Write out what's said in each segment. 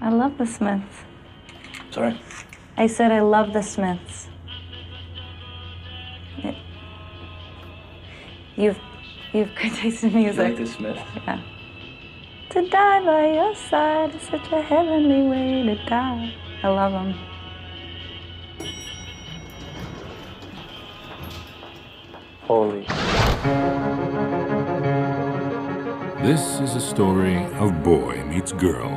I love the Smiths. Sorry? I said I love the Smiths. It- you've you've good taste in You music. like the Smith? Yeah. To die by your side is such a heavenly way to die. I love them. Holy. This is a story of boy meets girl.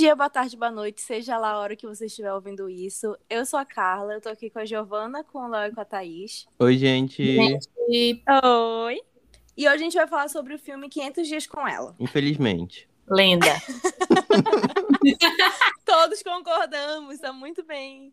Dia, boa tarde, boa noite, seja lá a hora que você estiver ouvindo isso. Eu sou a Carla, eu tô aqui com a Giovana, com o Léo e com a Thaís. Oi, gente. E Oi! E hoje a gente vai falar sobre o filme 500 Dias com Ela. Infelizmente. lenda. Todos concordamos, tá muito bem.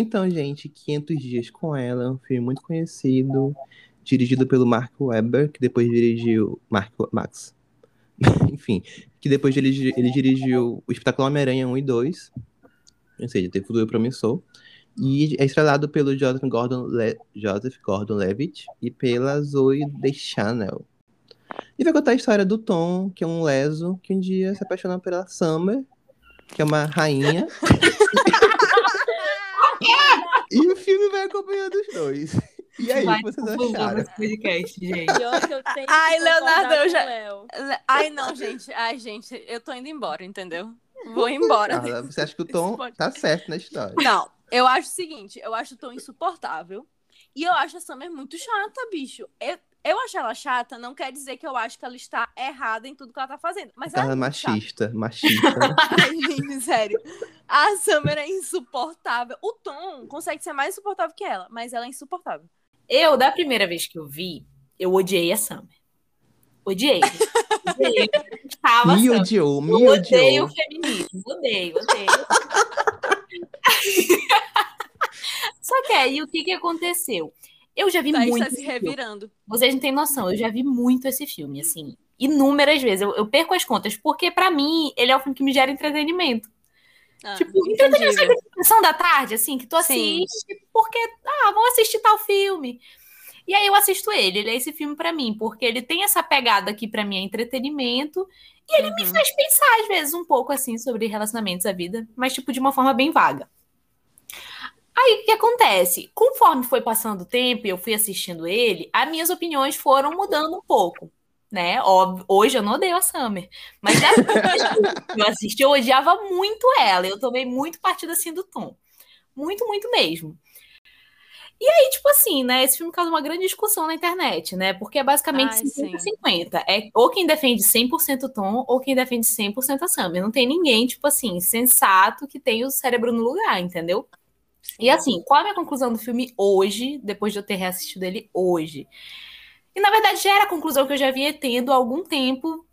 Então, gente, 500 Dias com Ela é um filme muito conhecido, dirigido pelo Mark Webber, que depois dirigiu. Mark Max. Enfim, que depois ele, ele dirigiu o espetáculo Homem-Aranha 1 e 2. Ou seja, teve futuro promissor. E é estrelado pelo Joseph Gordon, Le Joseph Gordon Levitt e pela Zoe Deschanel. E vai contar a história do Tom, que é um leso, que um dia se apaixona pela Summer, que é uma rainha. E o filme vai acompanhando os dois. E aí, Vai vocês acharam? nesse podcast, gente. Ai, Leonardo, eu já- Léo. Ai, não, gente. Ai, gente, eu tô indo embora, entendeu? Vou embora. Carla, você acha que o Tom tá certo na história? Não, eu acho o seguinte, eu acho o Tom insuportável. E eu acho a Summer muito chata, bicho. Eu, eu acho ela chata, não quer dizer que eu acho que ela está errada em tudo que ela tá fazendo. Mas ela Carla é muito chata. machista, machista. né? Ai, gente, sério. A Summer é insuportável. O Tom consegue ser mais insuportável que ela, mas ela é insuportável. Eu, da primeira vez que eu vi, eu odiei a Summer. Odiei. Odiei. Eu Estava me Summer. odiou, Eu me odeio odiou. o feminismo. Odeio, odeio. Só que aí, o que que aconteceu? Eu já vi Thaís muito tá se esse filme. revirando. Vocês não têm noção, eu já vi muito esse filme, assim, inúmeras vezes. Eu, eu perco as contas, porque pra mim, ele é o filme que me gera entretenimento. Ah, tipo, entretenimento sabe, sessão da tarde, assim, que tu Sim. assiste porque, ah, vamos assistir tal filme. E aí eu assisto ele, ele é esse filme pra mim, porque ele tem essa pegada aqui pra mim, é entretenimento, e ele me Uhum. faz pensar, às vezes, um pouco, assim, sobre relacionamentos da vida, mas, tipo, de uma forma bem vaga. Aí, o que acontece? Conforme foi passando o tempo e eu fui assistindo ele, as minhas opiniões foram mudando um pouco, né? Óbvio, hoje eu não odeio a Summer, mas que eu assisti, eu odiava muito ela, eu tomei muito partido, assim, do Tom. Muito, muito mesmo. E aí, tipo assim, né? Esse filme causa uma grande discussão na internet, né? Porque é basicamente Ai, sim. 50-50. É ou quem defende 100% Tom ou quem defende 100% a Summer. Não tem ninguém, tipo assim, sensato que tem o cérebro no lugar, entendeu? E assim, qual é a minha conclusão do filme hoje, depois de eu ter reassistido ele hoje? E na verdade já era a conclusão que eu já vinha tendo há algum tempo,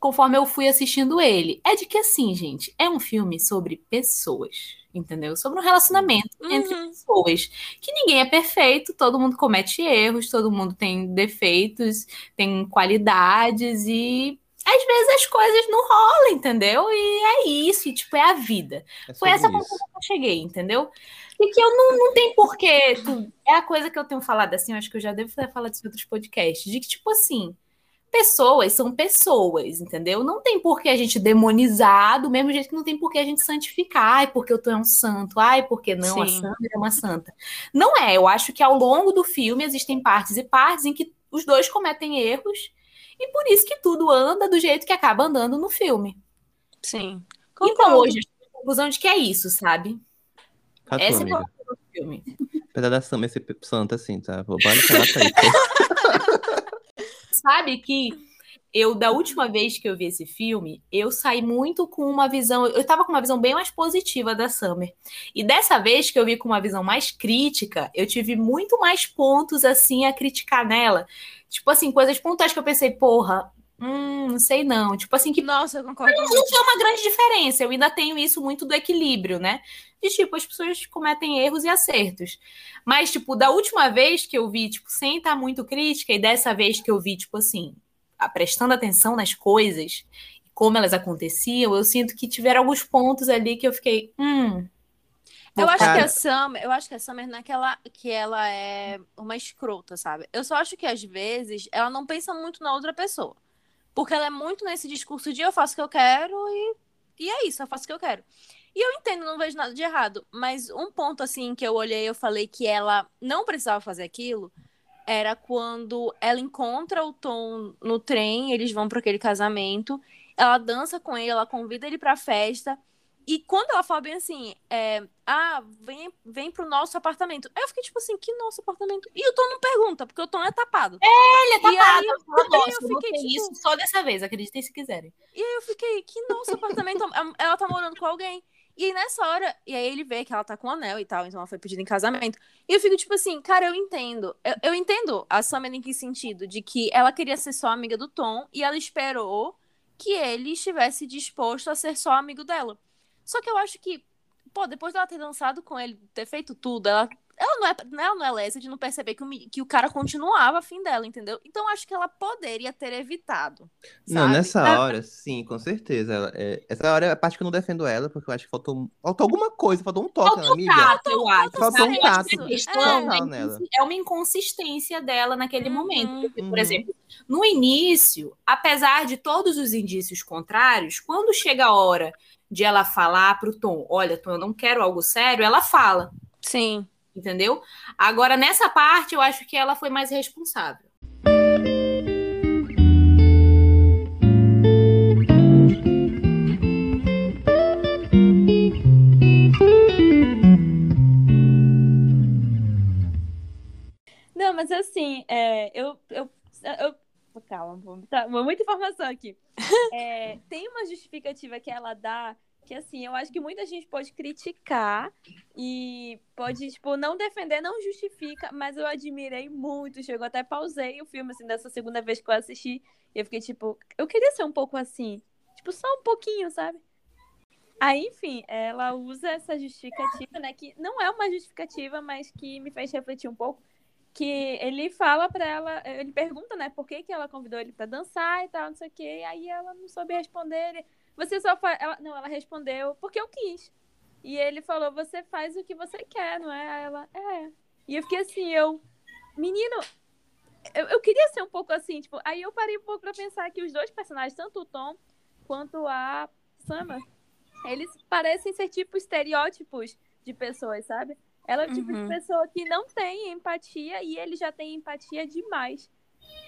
conforme eu fui assistindo ele. É de que assim, gente, é um filme sobre pessoas, entendeu? Sobre um relacionamento entre Uhum. pessoas. Que ninguém é perfeito, todo mundo comete erros, todo mundo tem defeitos, tem qualidades e às vezes as coisas não rolam, entendeu? E é isso, e tipo, é a vida. É Foi essa conclusão que eu cheguei, entendeu? E que eu não, não tem porquê. tu- é a coisa que eu tenho falado assim, eu acho que eu já devo ter falado isso em outros podcasts, de que, tipo assim, pessoas são pessoas, entendeu? Não tem por que a gente demonizar, do mesmo jeito que não tem por que a gente santificar, ai, porque eu tô é um santo, ai, porque não, a Sim. Sandra é uma santa. Não é, eu acho que ao longo do filme existem partes e partes em que os dois cometem erros, e por isso que tudo anda do jeito que acaba andando no filme. Sim. Então Concordo. hoje eu cheguei à conclusão de que é isso, sabe? Tá Essa é a conclusão do filme. Apesar da Summer ser santa assim, tá? Vou vale falar pra isso. Sabe que eu, da última vez que eu vi esse filme, eu saí muito com uma visão. Eu tava com uma visão bem mais positiva da Summer. E dessa vez que eu vi com uma visão mais crítica, eu tive muito mais pontos, assim, a criticar nela. Tipo assim, coisas pontuais que eu pensei, porra, hum, não sei não. Tipo assim, que Nossa, eu concordo. não, não foi uma grande diferença. Eu ainda tenho isso muito do equilíbrio, né? De tipo, as pessoas cometem erros e acertos. Mas, tipo, da última vez que eu vi, tipo, sem estar muito crítica, e dessa vez que eu vi, tipo assim, prestando atenção nas coisas, como elas aconteciam, eu sinto que tiveram alguns pontos ali que eu fiquei, hum. Eu acho Cara. que a Summer, eu acho que a Summer não é que ela, que ela é uma escrota, sabe? Eu só acho que às vezes ela não pensa muito na outra pessoa. Porque ela é muito nesse discurso de eu faço o que eu quero e, e é isso, eu faço o que eu quero. E eu entendo, não vejo nada de errado. Mas um ponto assim que eu olhei, eu falei que ela não precisava fazer aquilo, era quando ela encontra o Tom no trem, eles vão para aquele casamento, ela dança com ele, ela convida ele pra festa. E quando ela fala bem assim, é, ah, vem, vem pro nosso apartamento. Aí eu fiquei tipo assim, que nosso apartamento? E o Tom não pergunta, porque o Tom é tapado. Ele é E aí tapado. eu- eu falo, aí eu eu fiquei, tipo- isso só dessa vez, acreditem se quiserem. E aí eu fiquei, que nosso apartamento? ela tá morando com alguém. E aí nessa hora, e aí ele vê que ela tá com um anel e tal, então ela foi pedida em casamento. E eu fico tipo assim, cara, eu entendo. Eu, eu entendo a Summer em que sentido? De que ela queria ser só amiga do Tom e ela esperou que ele estivesse disposto a ser só amigo dela. Só que eu acho que, pô, depois dela ter dançado com ele, ter feito tudo, ela, ela, não, é, ela não é lesa de não perceber que o, que o cara continuava afim dela, entendeu? Então eu acho que ela poderia ter evitado. Não, sabe? nessa hora, sim, com certeza. Ela- é- essa hora é a parte que eu não defendo ela, porque eu acho que faltou, faltou alguma coisa, faltou um toque na Faltou amiga. tato, eu acho. Faltou um Eu acho que tato é, é uma inconsistência dela naquele Uhum. momento. Porque, por Uhum. exemplo, no início, apesar de todos os indícios contrários, quando chega a hora de ela falar pro Tom, olha, Tom, eu não quero algo sério, ela fala, Sim. entendeu? Agora, nessa parte, eu acho que ela foi mais responsável. Não, mas assim, é, eu, eu, eu- Calma, vou- tá, muita informação aqui. É, tem uma justificativa que ela dá que, assim, eu acho que muita gente pode criticar e pode, tipo, não defender, não justifica, mas eu admirei muito. Chegou até pausei o filme, assim, dessa segunda vez que eu assisti. E eu fiquei, tipo, eu queria ser um pouco assim. Tipo, só um pouquinho, sabe? Aí, enfim, ela usa essa justificativa, né? Que não é uma justificativa, mas que me fez refletir um pouco. Que ele fala pra ela, ele pergunta, né, por que, que ela convidou ele pra dançar e tal, não sei o quê. Aí ela não soube responder. Ele, você só faz. Ela, não, ela respondeu, porque eu quis. E ele falou, você faz o que você quer, não é? Ela, é. E eu fiquei assim, eu. Menino, eu, eu queria ser um pouco assim, tipo. Aí eu parei um pouco pra pensar que os dois personagens, tanto o Tom quanto a Summer, eles parecem ser tipo estereótipos de pessoas, sabe? Ela é o tipo Uhum. de pessoa que não tem empatia e ele já tem empatia demais.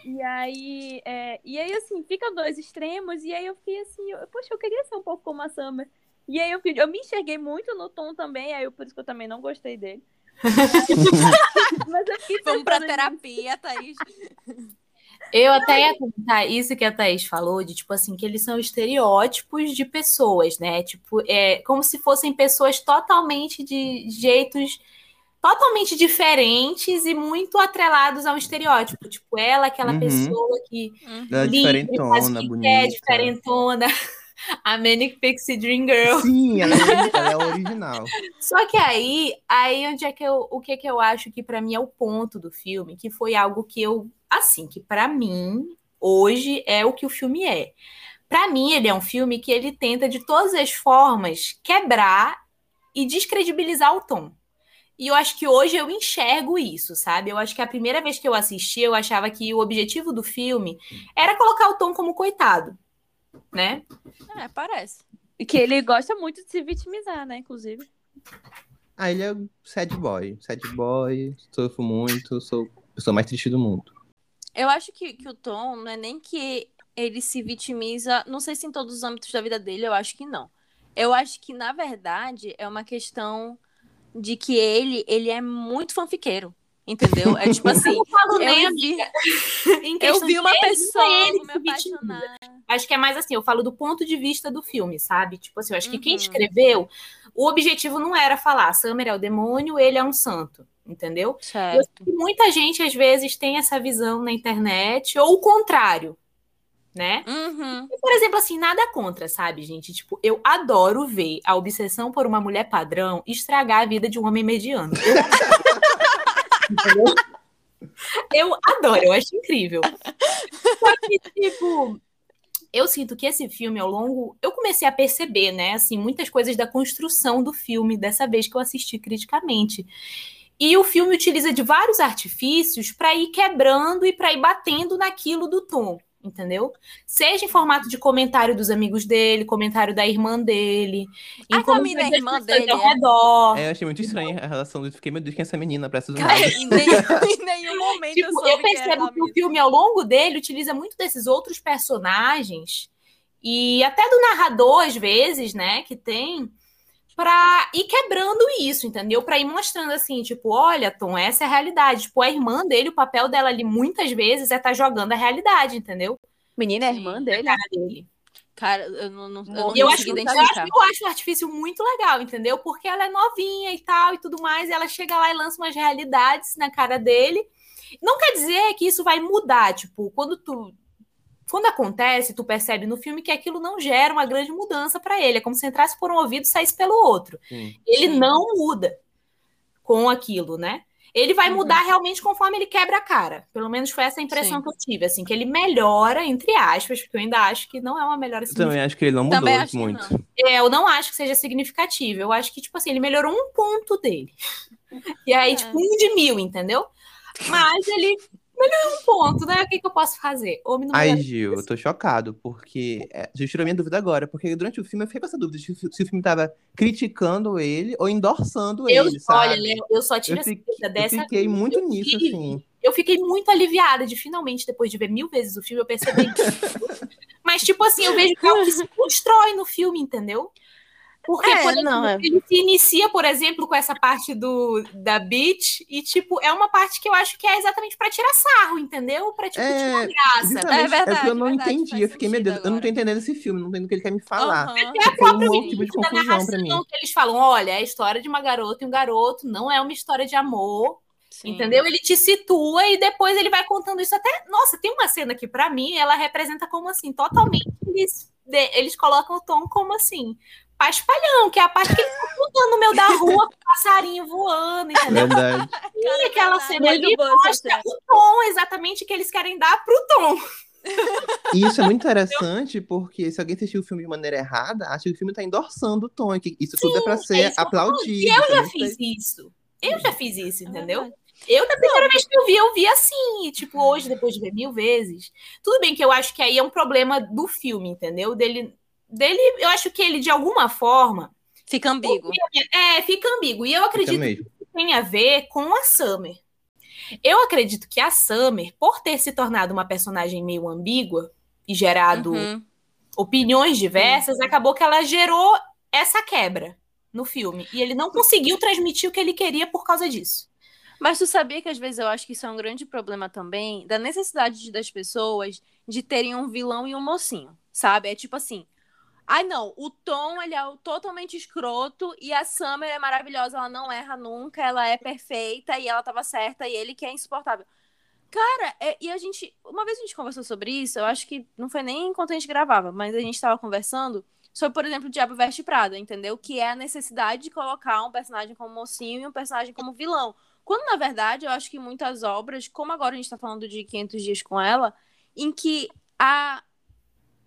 E aí, é, e aí assim, ficam dois extremos, e aí eu fiquei assim, eu, poxa, eu queria ser um pouco como a Summer. E aí eu, eu me enxerguei muito no Tom também, aí eu, por isso que eu também não gostei dele. Mas eu fiquei Vamos pra terapia, Thaís. Eu até ia comentar isso que a Thaís falou, de tipo assim, que eles são estereótipos de pessoas, né? Tipo, é como se fossem pessoas totalmente de jeitos totalmente diferentes e muito atrelados a um estereótipo. Tipo, ela, aquela Uhum. pessoa que Ela é livre, faz o diferentona, que bonita. quer, diferentona. A Manic Pixie Dream Girl. Sim, ela é, ela é original. Só que aí, aí onde é que eu, o que que eu acho que pra mim é o ponto do filme, que foi algo que eu, assim, que pra mim hoje é o que o filme é. Pra mim ele é um filme que ele tenta de todas as formas quebrar e descredibilizar o tom. E eu acho que hoje eu enxergo isso, sabe? Eu acho que a primeira vez que eu assisti, eu achava que o objetivo do filme era colocar o Tom como coitado, né? É, parece. que ele gosta muito de se vitimizar, né, inclusive. Ah, ele é sad boy. Sad boy, sofro muito, sou a pessoa mais triste do mundo. Eu acho que, que o Tom não é nem que ele se vitimiza, não sei se em todos os âmbitos da vida dele, eu acho que não. Eu acho que, na verdade, é uma questão de que ele, ele é muito fanfiqueiro. Entendeu? É tipo assim, não falo nem, eu vi, em eu vi uma pessoa, é ele me apaixonar. Acho que é mais assim, eu falo do ponto de vista do filme, sabe? Tipo assim, eu acho que quem Uhum. escreveu, o objetivo não era falar Summer é o demônio, ele é um santo, entendeu? Eu Certo. muita gente às vezes tem essa visão na internet, ou o contrário, né? Uhum. E, por exemplo, assim, nada contra, sabe, gente? Tipo, eu adoro ver a obsessão por uma mulher padrão estragar a vida de um homem mediano. Eu, eu adoro, eu acho incrível. Só que, tipo, eu sinto que esse filme, ao longo, eu comecei a perceber, né, assim, muitas coisas da construção do filme, dessa vez que eu assisti criticamente. E o filme utiliza de vários artifícios para ir quebrando e para ir batendo naquilo do tom entendeu? Seja em formato de comentário dos amigos dele, comentário da irmã dele. A família das irmã dele, ao é? redor. É, eu achei muito estranha a relação do. Fiquei, meu Deus, quem é essa menina? Parece Cara, em, nenhum, em nenhum momento Tipo, soube eu que era percebo aquela que o filme, ao longo dele, utiliza muito desses outros personagens e até do narrador, às vezes, né, que tem, pra ir quebrando isso, entendeu? Pra ir mostrando assim, tipo, olha, Tom, essa é a realidade. Tipo, a irmã dele, o papel dela ali, muitas vezes, é estar jogando a realidade, entendeu? Menina, é irmã dele? Cara dele. Cara, eu não, não, eu não eu acho, eu, acho, eu acho o artifício muito legal, entendeu? Porque ela é novinha e tal e tudo mais, e ela chega lá e lança umas realidades na cara dele. Não quer dizer que isso vai mudar, tipo, quando tu quando acontece, tu percebe no filme que aquilo não gera uma grande mudança para ele, é como se entrasse por um ouvido e saísse pelo outro. Sim. Ele Sim. não muda com aquilo, né? Ele vai Uhum. mudar realmente conforme ele quebra a cara. Pelo menos foi essa a impressão Sim. que eu tive, assim, que ele melhora, entre aspas, porque eu ainda acho que não é uma melhora Eu também acho que ele não Também mudou muito. é, eu não acho que seja significativo. Eu acho que, tipo assim, ele melhorou um ponto dele. E aí, É. tipo, um de mil, entendeu? Mas ele melhorou um ponto, né? O que, que eu posso fazer? Homem não Ai. Gil, eu tô chocado, porque. É, você tirou minha dúvida agora, porque durante o filme eu fiquei com essa dúvida se, se o filme tava criticando ele ou endossando Eu, ele, olha, Léo, eu só tive eu, fiquei, certeza eu dessa. fiquei muito eu nisso, assim. Eu fiquei muito aliviada de finalmente, depois de ver mil vezes o filme, eu percebi. Mas, tipo assim, eu vejo que é algo que se constrói no filme, entendeu? Porque, É, exemplo, não, é. ele se inicia, por exemplo, com essa parte do, da beat, e, tipo, é uma parte que eu acho que é exatamente pra tirar sarro, entendeu? Pra, tipo, É, tirar graça. Justamente, É verdade, porque eu não verdade, entendi. Eu fiquei, meu Deus, eu não tô agora. entendendo esse filme, não entendo o que ele quer me falar. Aham. Foi um próprio outro tipo de confusão pra mim. narração, que eles falam, olha, é a história de uma garota e um garoto, não é uma história de amor, Sim. Entendeu? Ele te situa e depois ele vai contando isso até. Nossa, tem uma cena que, pra mim, ela representa como assim, totalmente. Eles, eles colocam o tom como assim. Paspalhão, que é a parte que ele tá contando no meio da rua com o passarinho voando, entendeu? Verdade. E aquela verdade. cena ali mostra o tom exatamente que eles querem dar pro tom. E isso é muito interessante, porque se alguém assistiu o filme de maneira errada, acha que o filme tá endossando o tom, e que isso tudo é pra é ser falando. aplaudido. E eu já também fiz isso. Eu já fiz isso, É entendeu? Eu, da primeira vez que eu vi, eu vi assim. E, tipo, hoje, depois de ver mil vezes. Tudo bem que eu acho que aí é um problema do filme, entendeu? Dele, dele eu acho que ele, de alguma forma, Fica ambíguo. é, fica ambíguo. E eu acredito que tem a ver com a Summer. Eu acredito que a Summer, por ter se tornado uma personagem meio ambígua e gerado Uhum. opiniões diversas, acabou que ela gerou essa quebra no filme. E ele não conseguiu transmitir o que ele queria por causa disso. Mas tu sabia que às vezes eu acho que isso é um grande problema também da necessidade de- das pessoas de terem um vilão e um mocinho, sabe? É tipo assim, ai não, o Tom ele é totalmente escroto e a Summer é maravilhosa, ela não erra nunca, ela é perfeita e ela tava certa e ele que é insuportável. Cara, é- e a gente, uma vez a gente conversou sobre isso, eu acho que não foi nem enquanto a gente gravava, mas a gente tava conversando sobre, por exemplo, o Diabo Veste Prada, entendeu? Que é a necessidade de colocar um personagem como mocinho e um personagem como vilão. Quando, na verdade, eu acho que muitas obras, como agora a gente tá falando de 500 dias com ela, em que a,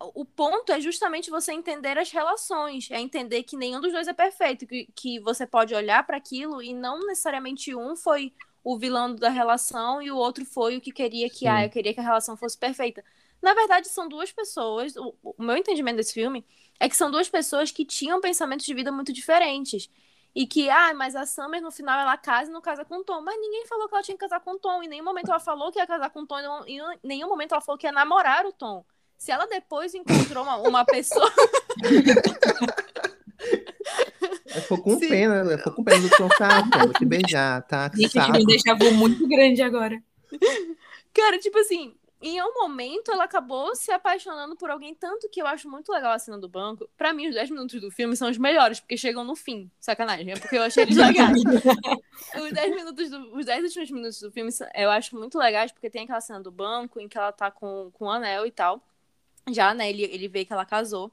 o ponto é justamente você entender as relações, é entender que nenhum dos dois é perfeito, que, que você pode olhar para aquilo e não necessariamente um foi o vilão da relação e o outro foi o que queria que, Sim. ah, eu queria que a relação fosse perfeita. Na verdade, são duas pessoas, o, o meu entendimento desse filme é que são duas pessoas que tinham pensamentos de vida muito diferentes. E que, ah, mas a Summer no final ela casa e não casa com o Tom. Mas ninguém falou que ela tinha que casar com o Tom. Em nenhum momento ela falou que ia casar com o Tom. e Em nenhum momento ela falou que ia namorar o Tom. Se ela depois encontrou uma, uma pessoa. Ela ficou com Sim. pena, ela ficou com pena do Tom, tá, Tom, vou te beijar, tá? Que Gente, um déjà vu muito grande agora. Cara, tipo assim, em um momento ela acabou se apaixonando por alguém, tanto que eu acho muito legal a cena do banco. Pra mim, os 10 minutos do filme são os melhores, porque chegam no fim. Sacanagem, é porque eu achei eles legais. os 10 minutos do, os 10 últimos minutos do filme eu acho muito legais, porque tem aquela cena do banco em que ela tá com, com o anel e tal. Já, né? Ele, ele vê que ela casou.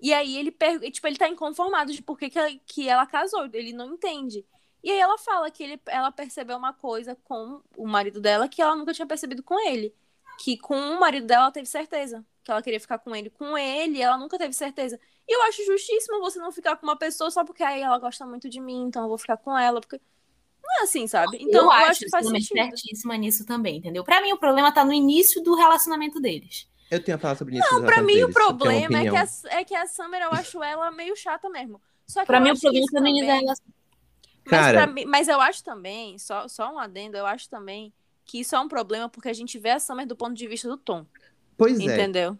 E aí ele, per... tipo, ele tá inconformado de por que, que, ela, que ela casou. Ele não entende. E aí ela fala que ele, ela percebeu uma coisa com o marido dela que ela nunca tinha percebido com ele. Que com o marido dela ela teve certeza. Que ela queria ficar com ele. Com ele, ela nunca teve certeza. E eu acho justíssimo você não ficar com uma pessoa só porque aí ela gosta muito de mim, então eu vou ficar com ela. Porque não é assim, sabe? Então eu, eu, acho acho que faz sentido. certíssima nisso também, entendeu? Pra mim, o problema tá no início do relacionamento deles. Eu tenho a falar sobre isso. Não, pra mim o uma problema é que, a, é que a Summer, eu acho ela meio chata mesmo. Só que Pra mim, o problema da também- relação. Mas, Cara- pra mim- mas eu acho também, só, só um adendo, eu acho também que isso é um problema porque a gente vê a Summer do ponto de vista do Tom, Pois é. entendeu?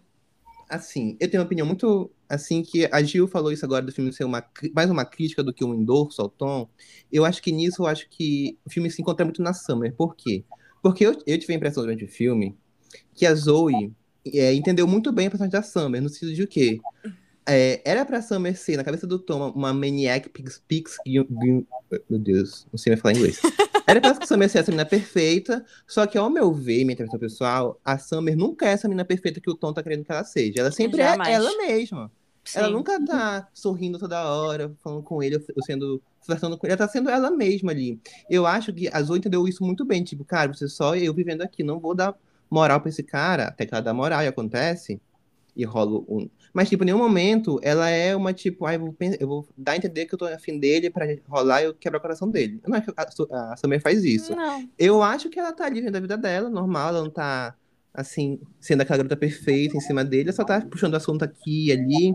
assim, eu tenho uma opinião muito assim que a Gil falou isso agora do filme ser uma mais uma crítica do que um endorso ao Tom. Eu acho que nisso eu acho que o filme se encontra muito na Summer. Por quê? Porque eu, eu tive a impressão durante o filme que a Zoe é, entendeu muito bem a personagem da Summer, no sentido de que é, era pra Summer ser, na cabeça do Tom, uma maniac pix, pix, meu Deus, não sei mais falar inglês. Era pra Summer ser essa menina perfeita, só que ao meu ver, minha interpretação pessoal, a Summer nunca é essa menina perfeita que o Tom tá querendo que ela seja. Ela sempre Jamais. é ela mesma. Ela Sim. nunca tá sorrindo toda hora, falando com ele, ou sendo flertando com ele. Ela tá sendo ela mesma ali. Eu acho que a Zoe entendeu isso muito bem. Tipo, cara, você só eu vivendo aqui, não vou dar moral pra esse cara, até que ela dá moral e acontece. E rola um. Mas, tipo, em nenhum momento ela é uma, tipo, ai, eu vou, pen- eu vou dar a entender que eu tô afim dele pra rolar e eu quebrar o coração dele. Eu não acho que a, a Summer faz isso. Não. Eu acho que ela tá ali vivendo a vida dela, normal, ela não tá, assim, sendo aquela garota perfeita em cima dele, ela só tá puxando assunto aqui e ali.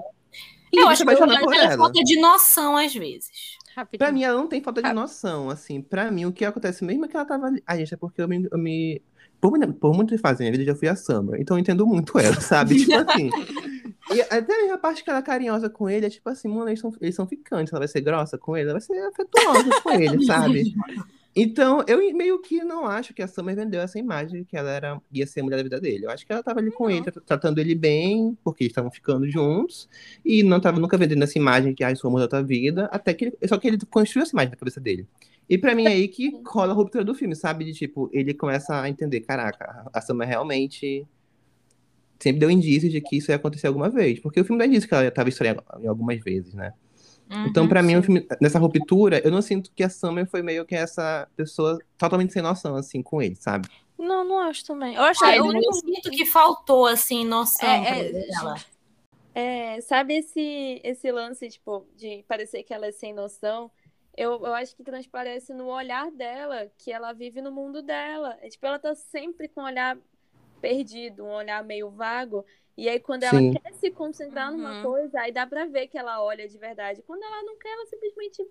E Eu acho que ela ela. falta de noção às vezes. Rapidinho. Pra mim, ela não tem falta de Ah. noção, assim. Pra mim, o que acontece mesmo é que ela tava ali. Ah, gente, é porque eu me. Eu me... Por, por muitas fases da minha vida, eu já fui a Summer. Então eu entendo muito ela, sabe? tipo assim. E até a parte que ela é carinhosa com ele é tipo assim, mano, eles são, eles são ficantes. Ela vai ser grossa com ele, ela vai ser afetuosa com ele, sabe? Então, eu meio que não acho que a Summer vendeu essa imagem de que ela era, ia ser a mulher da vida dele. Eu acho que ela tava ali com ele, tra- tratando ele bem, porque eles estavam ficando juntos, e não tava nunca vendendo essa imagem que, ai, sou o amor da tua vida, até que ele, só que ele construiu essa imagem na cabeça dele. E pra mim é aí que rola a ruptura do filme, sabe? De tipo, ele começa a entender, caraca, a Summer realmente sempre deu indícios de que isso ia acontecer alguma vez, porque o filme dá indício que ela tava estranha em algumas vezes, né? Então, Uhum, pra mim, o sim. filme- nessa ruptura, eu não sinto que a Summer foi meio que essa pessoa totalmente sem noção, assim, com ele, sabe? Não, não acho também. Eu acho Ai, que o eu único... sinto que faltou, assim, noção É, é, ela. É, sabe esse, esse lance, tipo, de parecer que ela é sem noção? Eu, eu acho que transparece no olhar dela, que ela vive no mundo dela. É, tipo, ela tá sempre com um olhar perdido, um olhar meio vago. E aí, quando ela Sim. quer se concentrar numa Uhum. coisa, aí dá pra ver que ela olha de verdade. Quando ela não quer, ela simplesmente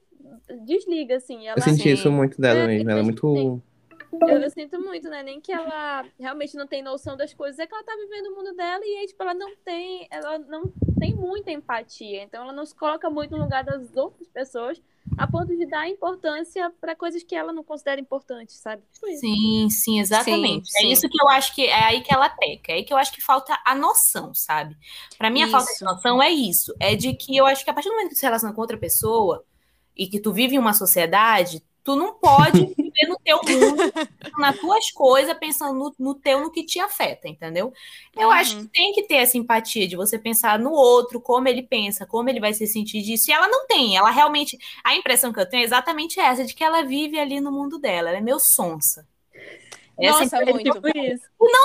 desliga, assim. Ela, Eu senti Sim. isso muito dela É, mesmo. Ela é muito. Eu, eu sinto muito, né? Nem que ela realmente não tem noção das coisas, é que ela tá vivendo o mundo dela e aí, tipo, ela não tem, ela não tem muita empatia. Então ela não se coloca muito no lugar das outras pessoas, a ponto de dar importância pra coisas que ela não considera importantes, sabe? Tipo. Sim, sim, exatamente. Sim, É sim. isso que eu acho que é aí que ela peca, é aí que eu acho que falta a noção, sabe? Pra mim, a falta de noção é isso. É de que eu acho que a partir do momento que tu se relaciona com outra pessoa e que tu vive em uma sociedade, tu não pode viver no teu mundo, nas tuas coisas, pensando no, no teu, no que te afeta, entendeu? Eu Uhum. acho que tem que ter essa empatia de você pensar no outro, como ele pensa, como ele vai se sentir disso. E ela não tem, ela realmente. A impressão que eu tenho é exatamente essa, de que ela vive ali no mundo dela, ela é meio sonsa. Essa Nossa, É muito. tipo isso.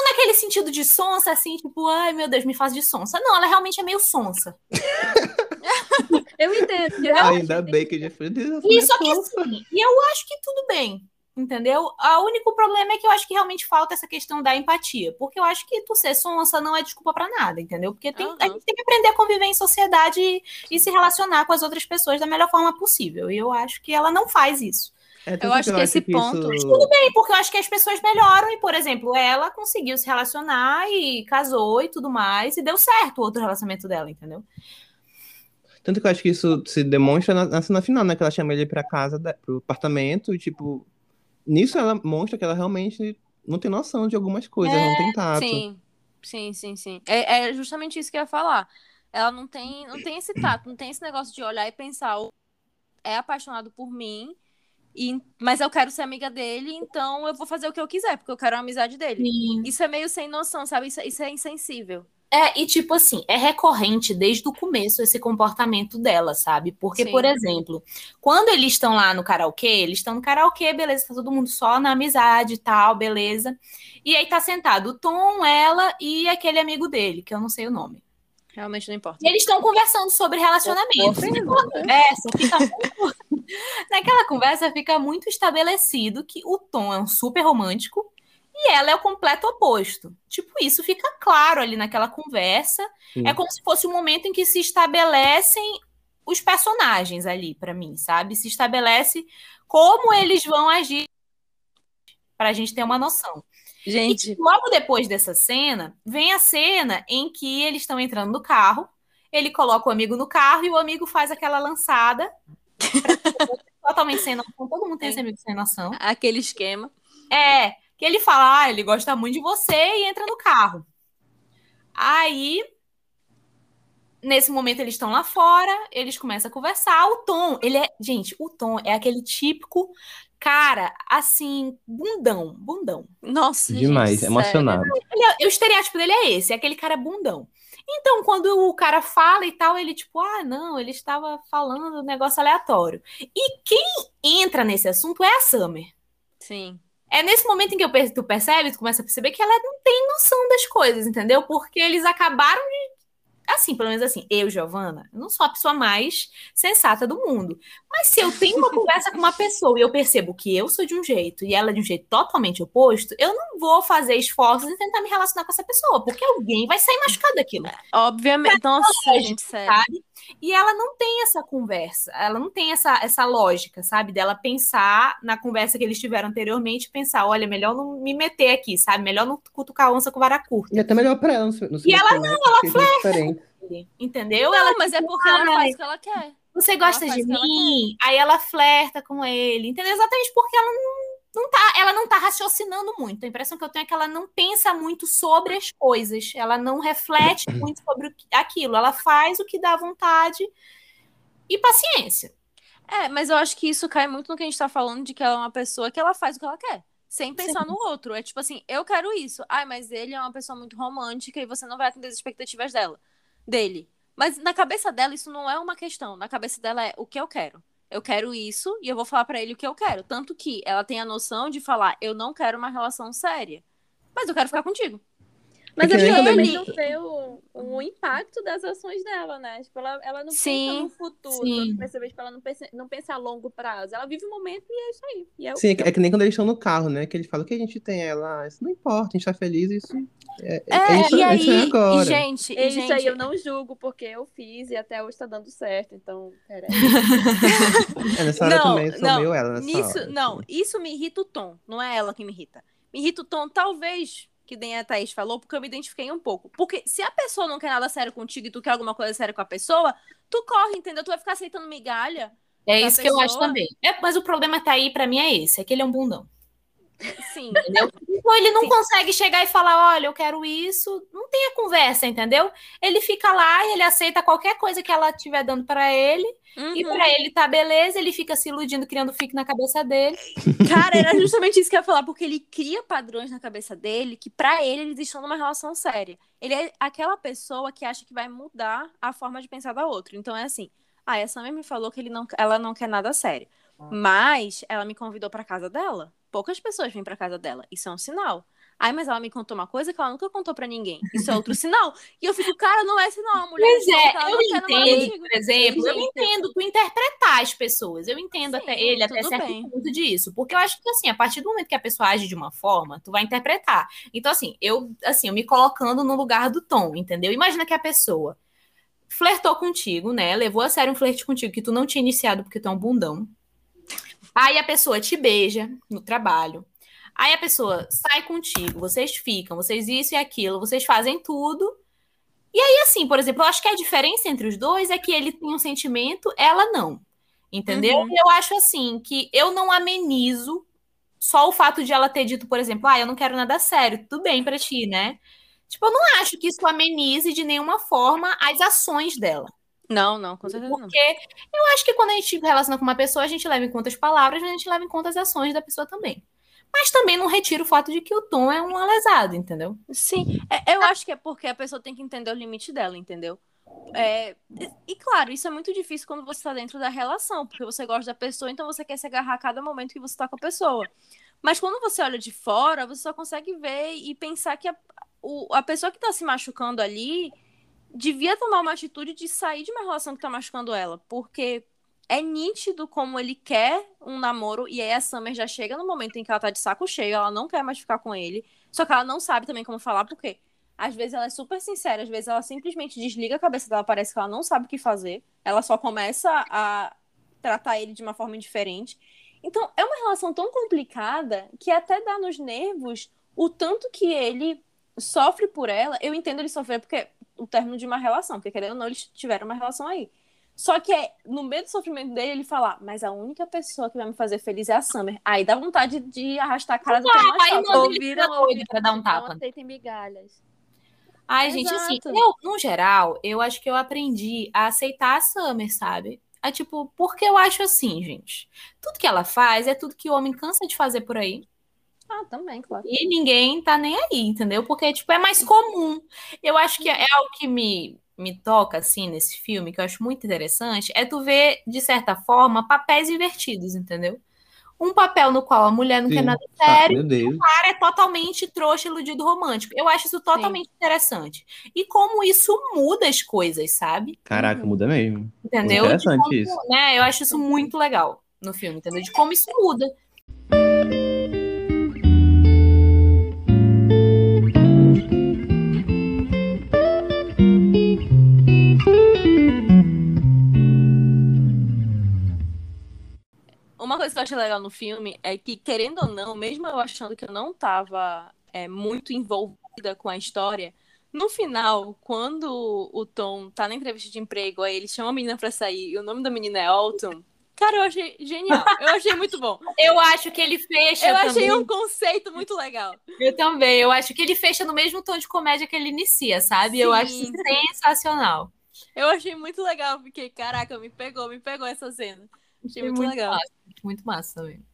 naquele sentido de sonsa, assim, tipo, ai meu Deus, me faz de sonsa. Não, ela realmente é meio sonsa. Eu entendo. que realmente Ainda bem que já foi. Deus, que minha assim, e eu acho que tudo bem, entendeu? O único problema é que eu acho que realmente falta essa questão da empatia. Porque eu acho que tu ser sonsa não é desculpa pra nada, entendeu? Porque tem, a Aham. gente tem que aprender a conviver em sociedade e, e se relacionar com as outras pessoas da melhor forma possível. E eu acho que ela não faz isso. É, Eu acho que esse ponto- isso- Bem, porque eu acho que as pessoas melhoram e, por exemplo, ela conseguiu se relacionar e casou e tudo mais, e deu certo o outro relacionamento dela, entendeu? Tanto que eu acho que isso se demonstra na, na cena final, né? Que ela chama ele pra casa, da, pro apartamento, e tipo. Nisso ela mostra que ela realmente não tem noção de algumas coisas, não tem tato. Sim, sim, sim, sim. É, é justamente isso que eu ia falar. Ela não tem, não tem esse tato, não tem esse negócio de olhar e pensar, "Oh, é apaixonado por mim, e, mas eu quero ser amiga dele, então eu vou fazer o que eu quiser, porque eu quero a amizade dele. Sim. Isso é meio sem noção, sabe? Isso, isso é insensível. É, e tipo assim, é recorrente desde o começo esse comportamento dela, sabe? Porque, Sim. por exemplo, quando eles estão lá no karaokê, eles estão no karaokê, beleza, tá todo mundo só na amizade e tal, beleza. E aí tá sentado o Tom, ela e aquele amigo dele, que eu não sei o nome. Realmente não importa. E eles estão conversando sobre relacionamento. Naquela conversa fica muito... Naquela conversa fica muito estabelecido que o Tom é um super romântico e ela é o completo oposto. Tipo, isso fica claro ali naquela conversa. Sim. É como se fosse um momento em que se estabelecem os personagens ali, pra mim, sabe? Se estabelece como eles vão agir pra gente ter uma noção. E Gente, logo depois dessa cena, vem a cena em que eles estão entrando no carro, ele coloca o amigo no carro e o amigo faz aquela lançada. totalmente sem noção. Todo mundo tem esse amigo sem noção. aquele esquema. É, que ele fala, ah, ele gosta muito de você e entra no carro. Aí, nesse momento, eles estão lá fora, eles começam a conversar. O Tom, ele é. Gente, o Tom é aquele típico cara, assim, bundão, bundão. Nossa, Demais, gente, emocionado. Ele é- o estereótipo dele é esse, é aquele cara bundão. Então, quando o cara fala e tal, ele tipo, ah, não, ele estava falando um negócio aleatório. E quem entra nesse assunto é a Summer. Sim. É nesse momento em que eu tu percebe, tu começa a perceber que ela não tem noção das coisas, entendeu? Porque eles acabaram de. Assim, pelo menos assim, eu, Giovana, não sou a pessoa mais sensata do mundo. Mas se eu tenho uma conversa com uma pessoa e eu percebo que eu sou de um jeito e ela é de um jeito totalmente oposto, eu não vou fazer esforços em tentar me relacionar com essa pessoa, porque alguém vai sair machucado daquilo Obviamente. Nossa, gente, sério. sabe? E ela não tem essa conversa, ela não tem essa, essa lógica, sabe? Dela pensar na conversa que eles tiveram anteriormente, pensar, olha, melhor não me meter aqui, sabe? Melhor não cutucar onça com vara curta. E é até melhor pra ela. No E ela não, ela diferente. Entendeu? Não, ela, mas é porque "Ai, ela faz o que ela quer. você gosta ela de ela mim? Aí ela flerta com ele, entendeu? Exatamente porque ela não, não tá, ela não tá raciocinando muito. A impressão que eu tenho é que ela não pensa muito sobre as coisas, ela não reflete muito sobre o aquilo, ela faz o que dá vontade e paciência. É, mas eu acho que isso cai muito no que a gente tá falando de que ela é uma pessoa que ela faz o que ela quer. Sem pensar no outro. É tipo assim, eu quero isso. Ai, mas ele é uma pessoa muito romântica e você não vai atender as expectativas dela. Dele. Mas na cabeça dela, isso não é uma questão. Na cabeça dela é o que eu quero. Eu quero isso e eu vou falar pra ele o que eu quero. Tanto que ela tem a noção de falar, eu não quero uma relação séria. Mas eu quero ficar contigo. Mas É é porque ele ele- não vê o, o impacto das ações dela, né? Tipo, ela, ela não Sim, pensa no futuro. sim. Percebe, tipo, ela não pensa, não pensa a longo prazo. Ela vive o momento e é isso aí. E é Sim, é que- é que nem quando eles estão no carro, né? Que ele fala o que a gente tem. Ela, ah, isso não importa, a gente tá feliz, isso é, é, É, isso, e aí, isso é agora. e gente, É e isso gente, aí eu não julgo, porque eu fiz e até hoje tá dando certo. Então, peraí. É, nessa hora eu Não, também sou não, meio ela nessa Nisso, hora, não, assim. isso me irrita o tom, não é ela que me irrita. Me irrita o tom, talvez, que nem a Thaís falou, porque eu me identifiquei um pouco. Porque se a pessoa não quer nada sério contigo e tu quer alguma coisa séria com a pessoa, tu corre, entendeu? Tu vai ficar aceitando migalha. É isso que eu acho pessoa? também. É, mas o problema tá aí pra mim é esse, é que ele é um bundão. Sim. Entendeu? Então ele não Sim. consegue chegar e falar, olha, eu quero isso. Não tem a conversa, entendeu? Ele fica lá e ele aceita qualquer coisa que ela estiver dando pra ele. E Uhum. pra ele tá beleza, ele fica se iludindo, criando fique na cabeça dele. Cara, era justamente isso que eu ia falar, porque ele cria padrões na cabeça dele que pra ele eles estão numa relação séria. Ele é aquela pessoa que acha que vai mudar a forma de pensar da outra. Então é assim, ah, essa Samia me falou que ele não, ela não quer nada sério. Mas ela me convidou pra casa dela. Poucas pessoas vêm pra casa dela. Isso é um sinal. Ai, mas ela me contou uma coisa que ela nunca contou pra ninguém. Isso é outro sinal. E eu fico, cara, não é sinal. A mulher Pois é, eu entendo, por exemplo, eu entendo tu interpretar as pessoas. Eu entendo Sim, até ele, até certo bem. ponto disso. Porque eu acho que, assim, a partir do momento que a pessoa age de uma forma, tu vai interpretar. Então, assim, eu, assim, eu me colocando no lugar do tom, entendeu? Imagina que a pessoa flertou contigo, né? Levou a sério um flerte contigo que tu não tinha iniciado porque tu é um bundão. Aí a pessoa te beija no trabalho. Aí a pessoa sai contigo, vocês ficam, vocês isso e aquilo, vocês fazem tudo. E aí, assim, por exemplo, eu acho que a diferença entre os dois é que ele tem um sentimento, ela não. Entendeu? Uhum. Eu acho assim que eu não amenizo só o fato de ela ter dito, por exemplo, ah, eu não quero nada sério, tudo bem pra ti, né? Tipo, eu não acho que isso amenize de nenhuma forma as ações dela. Não, não, com certeza não. Porque eu acho que quando a gente relaciona com uma pessoa, a gente leva em conta as palavras, mas a gente leva em conta as ações da pessoa também. Mas também não retira o fato de que o Tom é um alesado, entendeu? Sim, é- eu acho que é porque a pessoa tem que entender o limite dela, entendeu? É, e, claro, isso é muito difícil quando você tá dentro da relação, porque você gosta da pessoa, então você quer se agarrar a cada momento que você tá com a pessoa. Mas quando você olha de fora, você só consegue ver e pensar que a, o- a pessoa que tá se machucando ali devia tomar uma atitude de sair de uma relação que tá machucando ela, porque é nítido como ele quer um namoro, e aí a Summer já chega no momento em que ela tá de saco cheio, ela não quer mais ficar com ele, só que ela não sabe também como falar, porque às vezes ela é super sincera, às vezes ela simplesmente desliga a cabeça dela, parece que ela não sabe o que fazer, ela só começa a tratar ele de uma forma indiferente. Então, é uma relação tão complicada que até dá nos nervos o tanto que ele sofre por ela. Eu entendo ele sofrer porque o término de uma relação, porque querendo ou não, eles tiveram uma relação aí. Só que é, no meio do sofrimento dele, ele fala, mas a única pessoa que vai me fazer feliz é a Summer. Aí dá vontade de arrastar a cara do Tom mais aí manda ele Ouviram, doido pra dar um Não tapa. aceitem migalhas. Ai, gente, assim, Exato. eu, no geral, eu acho que eu aprendi a aceitar a Summer, sabe? É tipo, porque eu acho assim, gente. Tudo que ela faz é tudo que o homem cansa de fazer por aí. Ah, também, claro. E ninguém tá nem aí, entendeu? Porque, tipo, é mais comum. Eu acho que é algo que me, me toca, assim, nesse filme, que eu acho muito interessante, é tu ver, de certa forma, papéis invertidos, entendeu? Um papel no qual a mulher não quer Sim. nada Ah, sério, meu Deus. o cara é totalmente trouxa, iludido, romântico. Eu acho isso totalmente interessante. E como isso muda as coisas, sabe? Caraca, muda mesmo. Entendeu? De Interessante como, isso. né? Eu acho isso muito legal no filme, entendeu? De como isso muda. Coisa que eu achei legal no filme é que, querendo ou não, mesmo eu achando que eu não tava é, muito envolvida com a história, no final, quando o Tom tá na entrevista de emprego, aí ele chama a menina pra sair e o nome da menina é Alton. Cara, eu achei genial. Eu achei muito bom. Eu acho que ele fecha Eu achei também. um conceito muito legal. Eu também. Eu acho que ele fecha no mesmo tom de comédia que ele inicia, sabe? Eu acho Sim. sensacional. Eu achei muito legal. Fiquei, caraca, me pegou, me pegou essa cena. Achei muito, muito legal. massa. Muito massa também.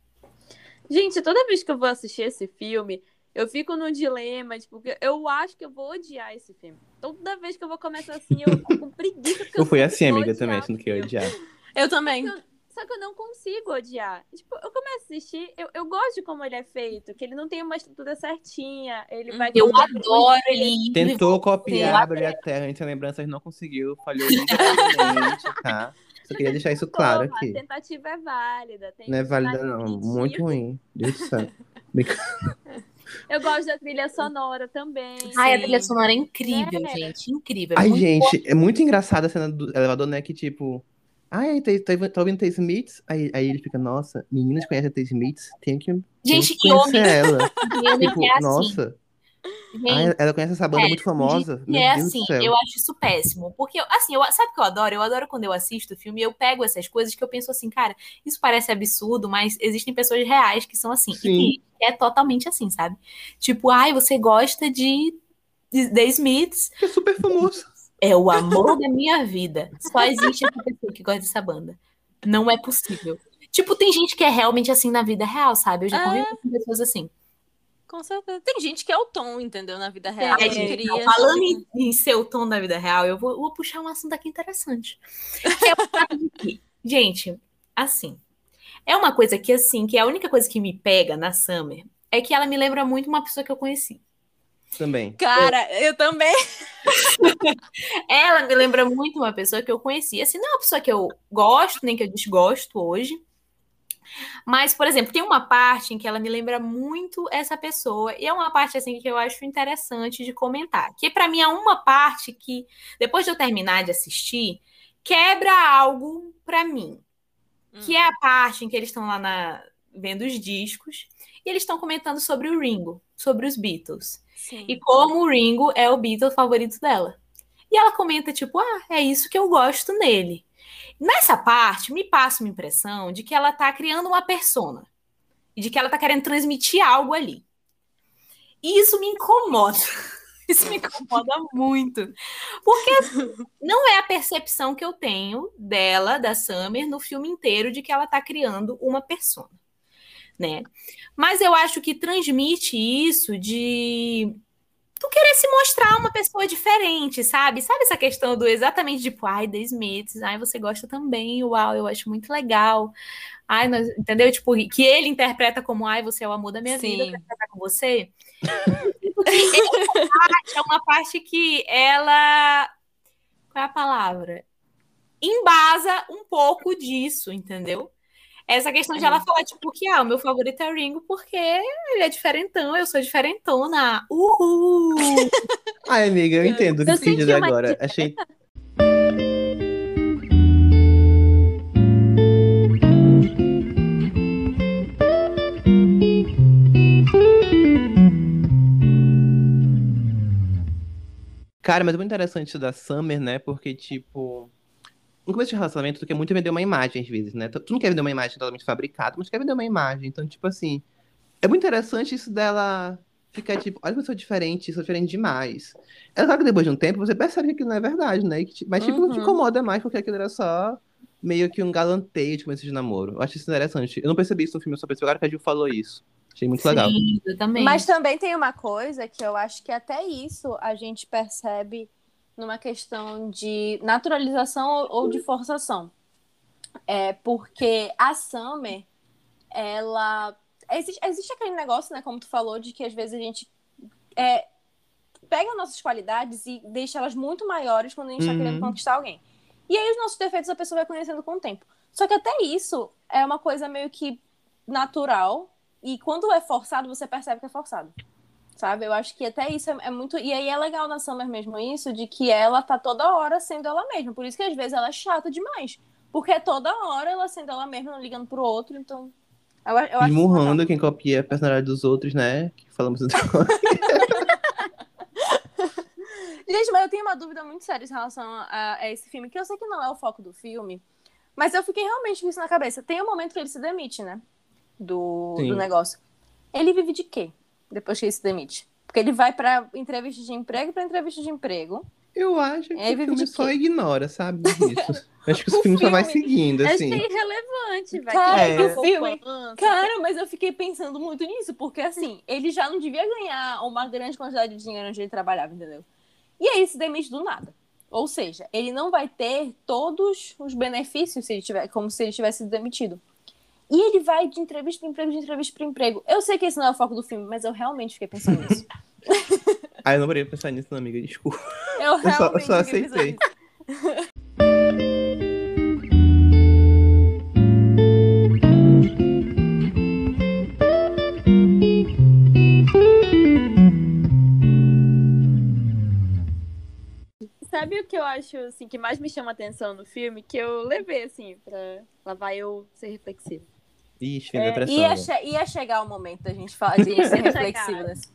Gente, toda vez que eu vou assistir esse filme, eu fico num dilema, tipo, que eu acho que eu vou odiar esse filme. Toda vez que eu vou começar assim, eu fico com preguiça. Porque Eu fui assim, vou amiga, também, achando que ia odiar. Eu também. Só que eu não consigo odiar. Tipo, eu começo a assistir, eu, eu gosto de como ele é feito, que ele não tem uma estrutura certinha, ele vai... Eu adoro ele. Tentou Eu copiar, abrir a terra entre lembranças, não conseguiu, falhou miseravelmente, tá? Só queria deixar isso claro Porra, aqui. A tentativa é válida. Tem Não é válida, não. Muito ruim. Deus do céu. Eu gosto da trilha sonora também. Ai, a Sim. trilha sonora é incrível, É. gente. Incrível. É Ai, muito gente, é muito engraçada a cena do elevador, né? Que tipo. Ai, tá, tá, tá ouvindo The Smiths? Aí, aí ele fica, nossa, meninas conhecem The Smiths? Tenho que, Gente, que homem, ela. tipo, é assim. nossa. Gente, Ai, ela conhece essa banda É, muito famosa. E é assim, eu acho isso péssimo. Porque, assim, eu, sabe o que eu adoro? Eu adoro quando eu assisto o filme e eu pego essas coisas que eu penso assim, cara, isso parece absurdo, mas existem pessoas reais que são assim. Sim. E é totalmente assim, sabe? Tipo, ai, você gosta de, The Smiths? É super famoso. É o amor da minha vida. Só existe essa pessoa que gosta dessa banda. Não é possível. Tipo, tem gente que é realmente assim na vida real, sabe? Eu já É. convivi com pessoas assim. Com certeza. Tem gente que é o Tom, entendeu? Na vida real. É, gente, não, falando tipo- em, em ser o tom da vida real, eu vou, vou puxar um assunto aqui interessante. Que é o fato de que, gente, assim, é uma coisa que, assim, que a única coisa que me pega na Summer é que ela me lembra muito uma pessoa que eu conheci. Também. Cara, eu também. Ela me lembra muito uma pessoa que eu conheci. Assim, não é uma pessoa que eu gosto, nem que eu desgosto hoje. Mas, por exemplo, tem uma parte em que ela me lembra muito essa pessoa. E é uma parte, assim, que eu acho interessante de comentar. Que, pra mim, é uma parte que, depois de eu terminar de assistir, quebra algo pra mim. Que é a parte em que eles estão lá na... vendo os discos. E eles estão comentando sobre o Ringo, sobre os Beatles. Sim. E como o Ringo é o Beatle favorito dela. E ela comenta, tipo, ah, é isso que eu gosto nele. Nessa parte, me passa uma impressão de que ela tá criando uma persona. E de que ela tá querendo transmitir algo ali. E isso me incomoda. Isso me incomoda muito. Porque assim, não é a percepção que eu tenho dela, da Summer, no filme inteiro, de que ela tá criando uma persona. né? Mas eu acho que transmite isso de tu querer se mostrar uma pessoa diferente, sabe? Sabe essa questão do exatamente tipo, ai, The Smiths, ai, você gosta também, uau, eu acho muito legal. Ai, nós, entendeu? Tipo, que ele interpreta como, ai, você é o amor da minha Sim. vida, eu quero casar com você. Porque essa parte é uma parte que ela. Qual é a palavra? Embasa um pouco disso, entendeu? Essa questão de ela falar, tipo, que ah, o meu favorito é o Ringo porque ele é diferentão, eu sou diferentona. Uhul! Ai, amiga, eu entendo o que você agora. Achei. Cara, mas é muito interessante isso da Summer, né? Porque, tipo, no começo de relacionamento, tu quer muito vender uma imagem, às vezes, né? Tu não quer vender uma imagem totalmente fabricada, mas tu quer vender uma imagem. Então, tipo assim, é muito interessante isso dela ficar, tipo, olha que eu sou diferente, sou diferente demais. É claro que depois de um tempo você percebe que aquilo não é verdade, né? Que, tipo, mas, tipo, não te Uhum. incomoda mais porque aquilo era só meio que um galanteio de começo de namoro. Eu acho isso interessante. Eu não percebi isso no filme, eu só percebi agora que a Gil falou isso. Achei muito legal. Sim, eu também. Mas também tem uma coisa que eu acho que até isso a gente percebe numa questão de naturalização ou- de forçação. É porque a Summer, ela. Existe, existe aquele negócio, né, como tu falou, de que às vezes a gente é, pega nossas qualidades e deixa elas muito maiores quando a gente tá Uhum. querendo conquistar alguém. E aí os nossos defeitos a pessoa vai conhecendo com o tempo. Só que até isso é uma coisa meio que natural. E quando é forçado, você percebe que é forçado. Sabe? Eu acho que até isso é, é muito. E aí é legal na Summer mesmo isso, de que ela tá toda hora sendo ela mesma. Por isso que às vezes ela é chata demais. Porque é toda hora ela sendo ela mesma, não ligando pro outro. Então. Eu, eu acho Esmurrando legal. quem copia a personalidade dos outros, né? Que falamos do Gente, mas eu tenho uma dúvida muito séria em relação a, a esse filme, que eu sei que não é o foco do filme, mas eu fiquei realmente com isso na cabeça. Tem um momento que ele se demite, né? Do, do negócio. Ele vive de quê? Depois que ele se demite? Porque ele vai pra entrevista de emprego pra entrevista de emprego. Eu acho que É, o filme só ignora, sabe? Isso. Acho que O o filme só vai seguindo, Acho assim. que é irrelevante, vai. Cara, É. o filme- Cara, mas eu fiquei pensando muito nisso, porque assim, ele já não devia ganhar uma grande quantidade de dinheiro onde ele trabalhava, entendeu? E aí ele se demite do nada. Ou seja, ele não vai ter todos os benefícios se ele tiver, como se ele tivesse sido demitido. E ele vai de entrevista para emprego, de entrevista para emprego. Eu sei que esse não é o foco do filme, mas eu realmente fiquei pensando nisso. Ah, eu não parei pra pensar nisso, não, amiga. Desculpa. Eu só- realmente só fiquei pensando aceitei. Sabe o que eu acho assim que mais me chama atenção no filme? Que eu levei assim pra lá vai eu ser reflexiva. Ixi, fiz É, depressão. Ia, che- ia chegar o momento da gente falar, de ser reflexivo nesse.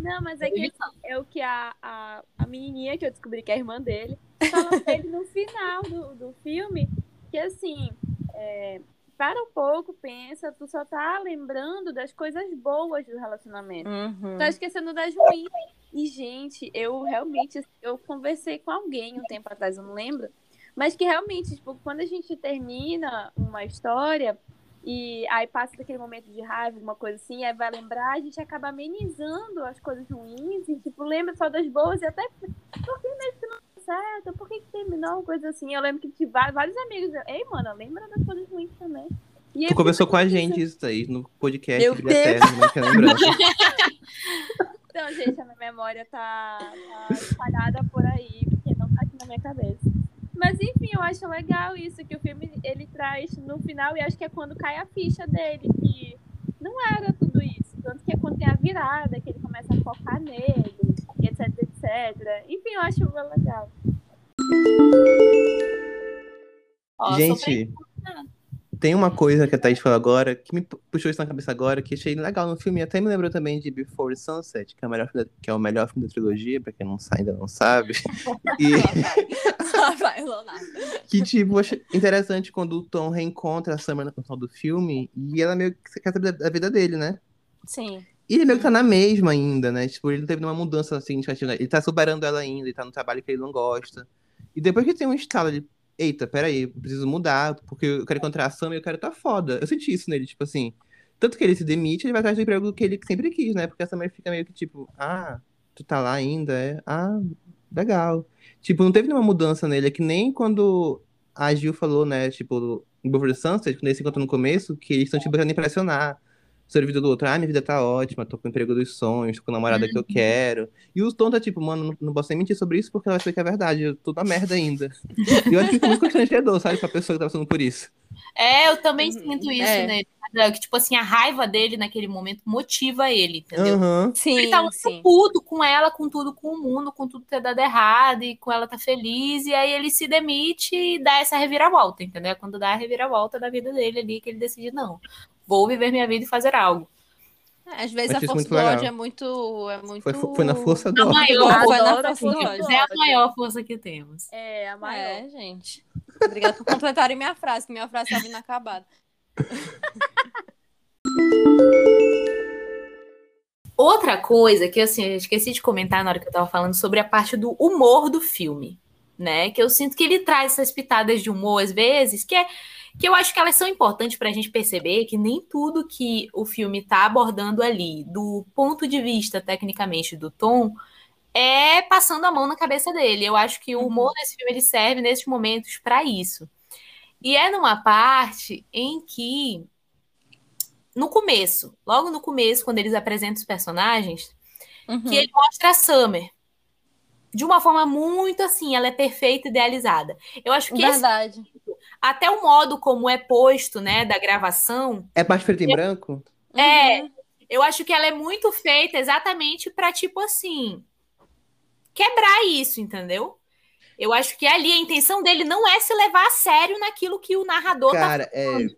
Não, mas é que é o que a, a, a menininha que eu descobri que é a irmã dele fala pra ele no final do, do filme que assim é, para um pouco, pensa, tu só tá lembrando das coisas boas do relacionamento. Uhum. Tá esquecendo das ruins. E, gente, eu realmente, eu conversei com alguém um tempo atrás, eu não lembro, mas que realmente, tipo, quando a gente termina uma história e aí passa daquele momento de raiva, alguma coisa assim, aí vai lembrar, a gente acaba amenizando as coisas ruins e, tipo, lembra só das boas e até, por que mesmo que não deu certo? Por que, que terminou? Coisa assim. Eu lembro que tive vários, vários amigos, ei, mano, lembra das coisas ruins também. E Tu eu conversou com a gente isso aí, no podcast Meu Brilha Eterno, né, que é lembrança. Então, gente, a minha memória tá, tá espalhada por aí, porque não tá aqui na minha cabeça. Mas enfim, eu acho legal isso, que o filme ele traz no final, e acho que é quando cai a ficha dele, que não era tudo isso. Tanto que é quando tem a virada, que ele começa a focar nele, etc, etc. Enfim, eu acho legal. Ó, Gente, tem uma coisa que a Thaís falou agora, que me puxou isso na cabeça agora, que achei legal no filme, até me lembrou também de Before Sunset, que é o melhor filme da, que é o melhor filme da trilogia, pra quem não sa- ainda não sabe. E que, tipo, achei interessante quando o Tom reencontra a Summer no final do filme, e ela meio que quer saber da da vida dele, né? Sim. E ele meio que tá na mesma ainda, né? Tipo, ele não teve nenhuma mudança significativa. né? Ele tá superando ela ainda, ele tá no trabalho que ele não gosta. E depois que tem um estalo de, eita, peraí, eu preciso mudar, porque eu quero encontrar a Sam e eu quero tá foda. Eu senti isso nele, tipo assim, Tanto que ele se demite, ele vai atrás do emprego que ele sempre quis, né? Porque essa mulher fica meio que tipo, ah, tu tá lá ainda, é? Ah, legal. Tipo, não teve nenhuma mudança nele, é que nem quando a Gil falou, né, tipo, em Boulevard Sunset, quando eles se encontram no começo, que eles estão, tipo, tentando impressionar vida do outro. Ah, minha vida tá ótima, tô com o emprego dos sonhos, tô com a namorada que eu quero. E o Tom tá tipo, mano, não, não posso nem mentir sobre isso porque ela vai saber que é verdade, eu tô na merda ainda. e eu acho que isso é muito constrangedor, sabe, pra pessoa que tá passando por isso. É, eu também sinto isso, É. né? Que, tipo assim, a raiva dele naquele momento motiva ele, entendeu? Aham. Sim, Ele tá muito sim. puto com ela, com tudo, com o mundo, com tudo ter dado errado, e com ela tá feliz, e aí ele se demite e dá essa reviravolta, entendeu? É quando dá a reviravolta da vida dele ali, que ele decide, não, vou viver minha vida e fazer algo. É, Às vezes Acho a força do legal. ódio é muito. É muito... Foi, foi na força do A ódio. maior Ah, foi na força do ódio. É a maior força que temos. É, a maior. É, gente. Obrigada por completarem minha frase, que minha frase estava inacabada. Outra coisa que assim, eu esqueci de comentar na hora que eu tava falando sobre a parte do humor do filme, né? Que eu sinto que ele traz essas pitadas de humor às vezes, que é que eu acho que elas são importantes pra gente perceber que nem tudo que o filme tá abordando ali, do ponto de vista tecnicamente do Tom, é passando a mão na cabeça dele. Eu acho que o humor desse filme ele serve nesses momentos pra isso. E é numa parte em que no começo, logo no começo, quando eles apresentam os personagens, Uhum. que ele mostra a Summer. De uma forma muito assim, ela é perfeita, idealizada. Eu acho que esse, Verdade. Até o modo como é posto, né, da gravação, É parte preto e branco? é, Uhum. eu acho que ela é muito feita exatamente pra tipo assim, quebrar isso, entendeu? Eu acho que ali a intenção dele não é se levar a sério naquilo que o narrador tá Cara, é.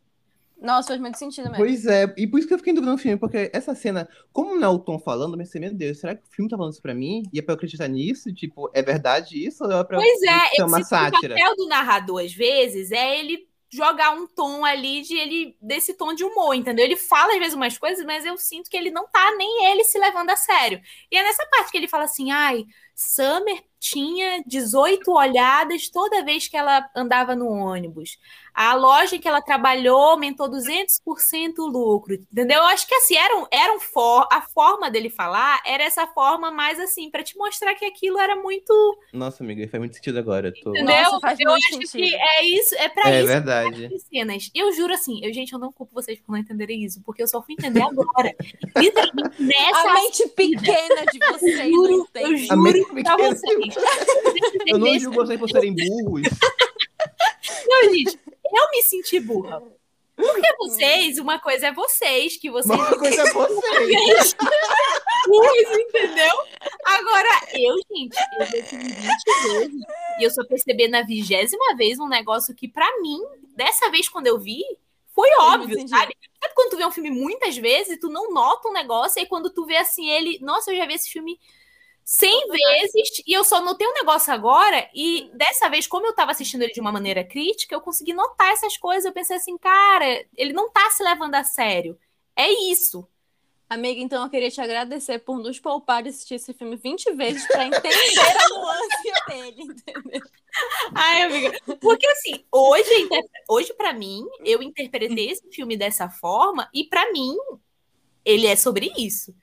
Nossa, faz muito sentido mesmo. Pois é, e por isso que eu fiquei em dúvida no filme, porque essa cena, como não é o Tom falando, eu pensei, meu Deus, será que o filme tá falando isso pra mim? E é pra eu acreditar nisso? Tipo, é verdade isso? Ou é pra Pois é, ser eu uma sinto que o sátira? papel do narrador, às vezes, é ele jogar um tom ali de ele desse tom de humor, entendeu? Ele fala às vezes umas coisas, mas eu sinto que ele não tá nem ele se levando a sério. E é nessa parte que ele fala assim: ai, Summer tinha 18 olhadas toda vez que ela andava no ônibus. A loja em que ela trabalhou aumentou 200% o lucro, entendeu? Eu acho que assim, era, um, era um for, a forma dele falar era essa forma mais assim, para te mostrar que aquilo era muito Nossa, amiga, faz muito sentido agora. eu Tô... Entendeu? Nossa, faz eu muito acho sentido. que é isso, é pra É isso verdade. as cenas. Eu juro assim, eu, gente, eu não culpo vocês por não entenderem isso, porque eu só fui entender agora. Literalmente nessa A mente pequena de vocês não juro, eu entende. A mente juro pequena. vocês. Eu não julgo vocês por serem burros. Não, gente, eu me senti burra. Porque vocês, uma coisa é vocês, que vocês Uma coisa é vocês. burros, entendeu? Agora, eu, gente, eu 20 vezes e eu só percebi na vigésima vez um negócio que, pra mim, dessa vez quando eu vi, foi óbvio, sabe? Sabe quando tu vê um filme muitas vezes e tu não nota um negócio, e aí quando tu vê assim ele, nossa, eu já vi esse filme 100 vezes e eu só notei um negócio agora e dessa vez, como eu tava assistindo ele de uma maneira crítica, eu consegui notar essas coisas, eu pensei assim, cara, ele não tá se levando a sério. É isso. Amiga, então eu queria te agradecer por nos poupar de assistir esse filme 20 vezes pra entender a nuance dele, entendeu? Ai, amiga. Porque assim, hoje, hoje para mim, eu interpretei esse filme dessa forma e pra mim ele é sobre isso.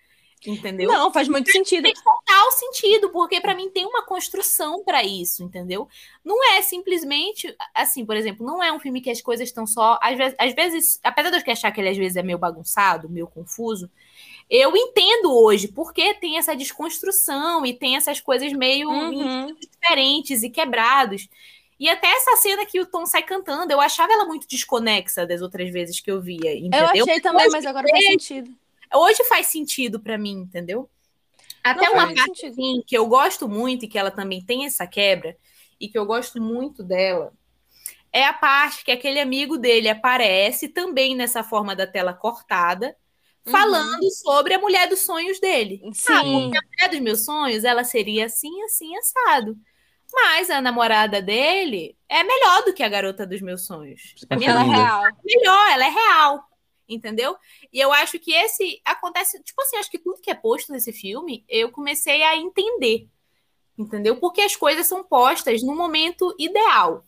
Entendeu? Não, faz muito sentido. Faz total sentido, porque pra mim tem uma construção pra isso, entendeu? Não é simplesmente assim, por exemplo, não é um filme que as coisas estão só, às vezes, às vezes, apesar de eu achar que ele às vezes é meio bagunçado, meio confuso, eu entendo hoje porque tem essa desconstrução e tem essas coisas meio Uhum. diferentes e quebrados. E até essa cena que o Tom sai cantando, eu achava ela muito desconexa das outras vezes que eu via, Eu entendeu? achei também, mas agora faz sentido. Hoje faz sentido pra mim, entendeu? Até Não, uma faz parte assim, que eu gosto muito e que ela também tem essa quebra e que eu gosto muito dela é a parte que aquele amigo dele aparece também nessa forma da tela cortada, falando sobre a mulher dos sonhos dele. Ah, Sim. porque a mulher dos meus sonhos, ela seria assim, assim, assado. Mas a namorada dele é melhor do que a garota dos meus sonhos. Minha Ela é real. melhor, ela é real. Entendeu? E eu acho que esse acontece, tipo assim, acho que tudo que é posto nesse filme, eu comecei a entender. Entendeu? Porque as coisas são postas no momento ideal.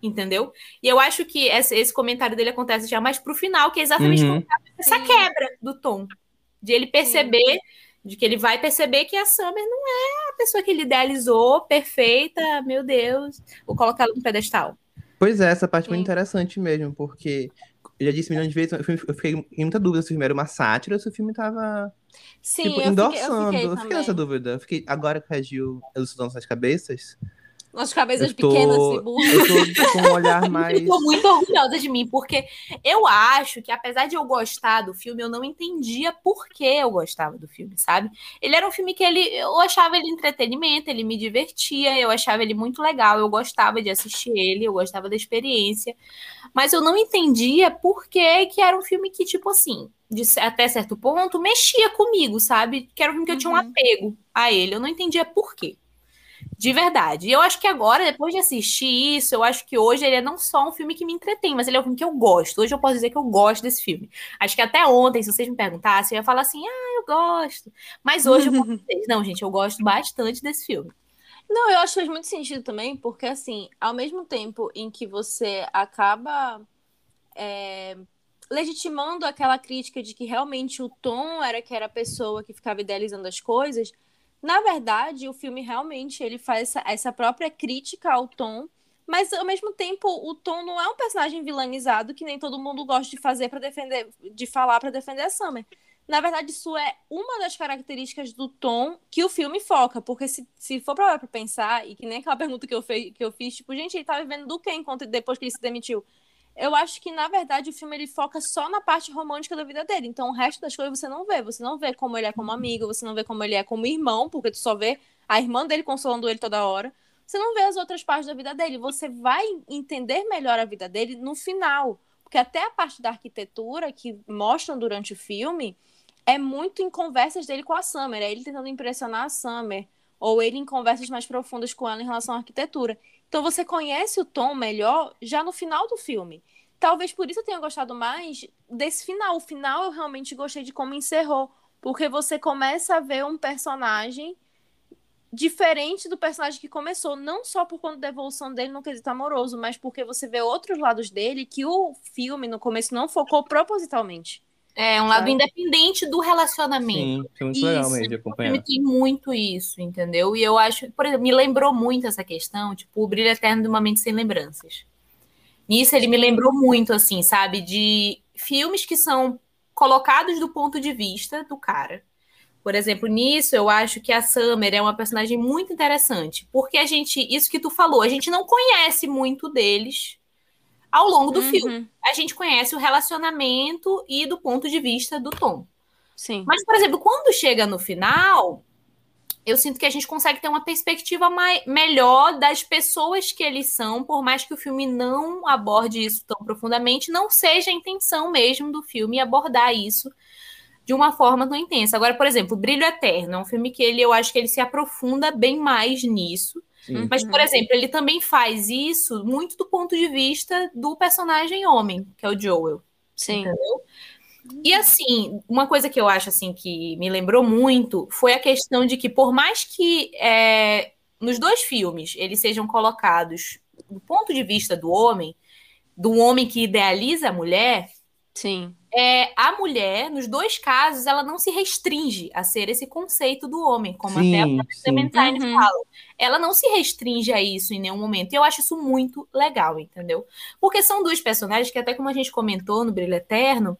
Entendeu? E eu acho que esse, esse comentário dele acontece já mais pro final, que é exatamente Uhum. essa Sim. quebra do tom. De ele perceber, de que ele vai perceber que a Summer não é a pessoa que ele idealizou, perfeita, meu Deus, vou colocar ela no pedestal. Pois é, essa parte é muito Sim. interessante mesmo, porque eu já disse milhões de vezes, eu fiquei em muita dúvida se o filme era uma sátira ou se o filme tava, Sim, tipo, eu, fiquei, endossando. eu fiquei Eu fiquei nessa dúvida. Eu fiquei, agora que a Gil elucidou nossas cabeças, As cabeças tô, pequenas e burras. eu tô com um olhar mais... Eu tô muito orgulhosa de mim, porque eu acho que, apesar de eu gostar do filme, eu não entendia por que eu gostava do filme, sabe? Ele era um filme que ele, eu achava ele entretenimento, ele me divertia, eu achava ele muito legal, eu gostava de assistir ele, eu gostava da experiência, mas eu não entendia por que que era um filme que, tipo assim, de, até certo ponto, mexia comigo, sabe? Que era um filme que eu tinha um Uhum. apego a ele, eu não entendia por quê. De verdade. E eu acho que agora, depois de assistir isso, eu acho que hoje ele é não só um filme que me entretém, mas ele é um filme que eu gosto. Hoje eu posso dizer que eu gosto desse filme. Acho que até ontem, se vocês me perguntassem, eu ia falar assim, ah, eu gosto. Mas hoje eu posso dizer, não, gente, eu gosto bastante desse filme. Não, eu acho que faz muito sentido também, porque assim, ao mesmo tempo em que você acaba é, legitimando aquela crítica de que realmente o Tom era que era a pessoa que ficava idealizando as coisas, na verdade, o filme realmente ele faz essa, essa própria crítica ao Tom, mas ao mesmo tempo o Tom não é um personagem vilanizado que nem todo mundo gosta de fazer para defender, de falar para defender a Summer. Na verdade, isso é uma das características do tom que o filme foca. Porque se, se for pra, pra pensar, e que nem aquela pergunta que eu, fei, que eu fiz, tipo, gente, ele tá vivendo do que enquanto depois que ele se demitiu? Eu acho que, na verdade, o filme ele foca só na parte romântica da vida dele. Então, o resto das coisas você não vê. Você não vê como ele é como amigo, você não vê como ele é como irmão, porque tu só vê a irmã dele consolando ele toda hora. Você não vê as outras partes da vida dele. Você vai entender melhor a vida dele no final. Porque até a parte da arquitetura que mostram durante o filme é muito em conversas dele com a Summer. É ele tentando impressionar a Summer. Ou ele em conversas mais profundas com ela em relação à arquitetura. Então você conhece o Tom melhor já no final do filme. Talvez por isso eu tenha gostado mais desse final. O final eu realmente gostei de como encerrou. Porque você começa a ver um personagem diferente do personagem que começou. Não só por conta da evolução dele no quesito amoroso, mas porque você vê outros lados dele que o filme no começo não focou propositalmente. É um lado Sabe? independente do relacionamento. Sim, foi muito legal Isso, mesmo de acompanhar. tem muito isso, entendeu? E eu acho, por exemplo, me lembrou muito essa questão, tipo, o brilho eterno de uma mente sem lembranças. Nisso ele me lembrou muito, assim, sabe, de filmes que são colocados do ponto de vista do cara. Por exemplo, nisso eu acho que a Summer é uma personagem muito interessante, porque a gente, isso que tu falou, a gente não conhece muito deles ao longo do Uhum, filme. A gente conhece o relacionamento e do ponto de vista do Tom. Sim. Mas, por exemplo, quando chega no final, eu sinto que a gente consegue ter uma perspectiva mai- melhor das pessoas que eles são, por mais que o filme não aborde isso tão profundamente, não seja a intenção mesmo do filme abordar isso de uma forma tão intensa. Agora, por exemplo, Brilho Eterno é um filme que ele, eu acho que ele se aprofunda bem mais nisso. Sim. Mas, por exemplo, ele também faz isso muito do ponto de vista do personagem homem, que é o Joel. Sim. Entendeu? E assim, uma coisa que eu acho assim que me lembrou muito foi a questão de que, por mais que é, nos dois filmes eles sejam colocados do ponto de vista do homem, do homem que idealiza a mulher, Sim. É, a mulher, nos dois casos, ela não se restringe a ser esse conceito do homem, como Sim, até a própria. Clementine Uhum. fala. Ela não se restringe a isso em nenhum momento. E eu acho isso muito legal, entendeu? Porque são duas personagens que, até como a gente comentou no Brilho Eterno,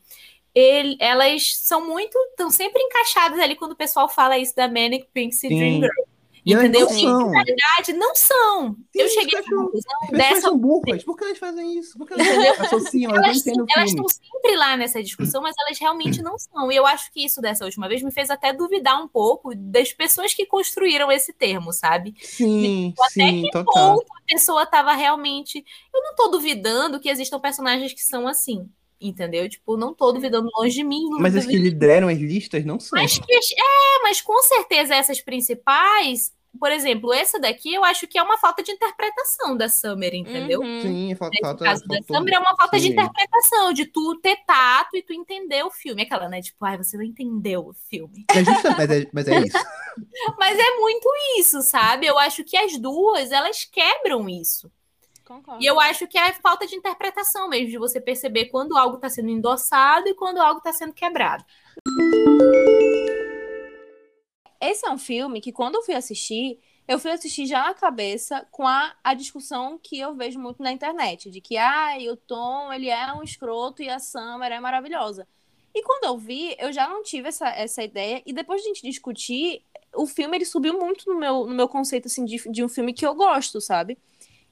ele- elas são muito. estão sempre encaixadas ali quando o pessoal fala isso da Manic Pixie Dream. Girl. E Entendeu? não são. Na verdade, não são. Sim, eu cheguei à conclusão dessa são burras. Por que elas fazem isso? Por que elas associam? Elas elas, estão sempre lá nessa discussão, mas elas realmente não são. E eu acho que isso dessa última vez me fez até duvidar um pouco das pessoas que construíram esse termo, sabe? Sim, Até sim, que total. ponto a pessoa estava realmente. Eu não tô duvidando que existam personagens que são assim, entendeu? Tipo, não tô duvidando longe de mim. Mas as que lideram as listas não são. mas que, é, mas com certeza essas principais, por exemplo, essa daqui eu acho que é uma falta de interpretação da Summer, entendeu? Uhum. Sim, falta. Nesse falta, caso da faltou- Summer é uma falta de Sim. interpretação, de tu ter tato e tu entender o filme. Aquela, né? Tipo, ai, você não entendeu o filme. É justa- mas, é, mas é isso. Mas é muito isso, sabe? Eu acho que as duas, elas quebram isso. Concordo. E eu acho que é falta de interpretação mesmo, de você perceber quando algo está sendo endossado e quando algo está sendo quebrado. Esse é um filme que, quando eu fui assistir, eu fui assistir já na cabeça com a, a discussão que eu vejo muito na internet, de que ah, o Tom ele é um escroto e a Summer é maravilhosa. E quando eu vi, eu já não tive essa, essa ideia, e depois de a gente discutir, o filme ele subiu muito no meu, no meu conceito assim, de, de um filme que eu gosto, sabe?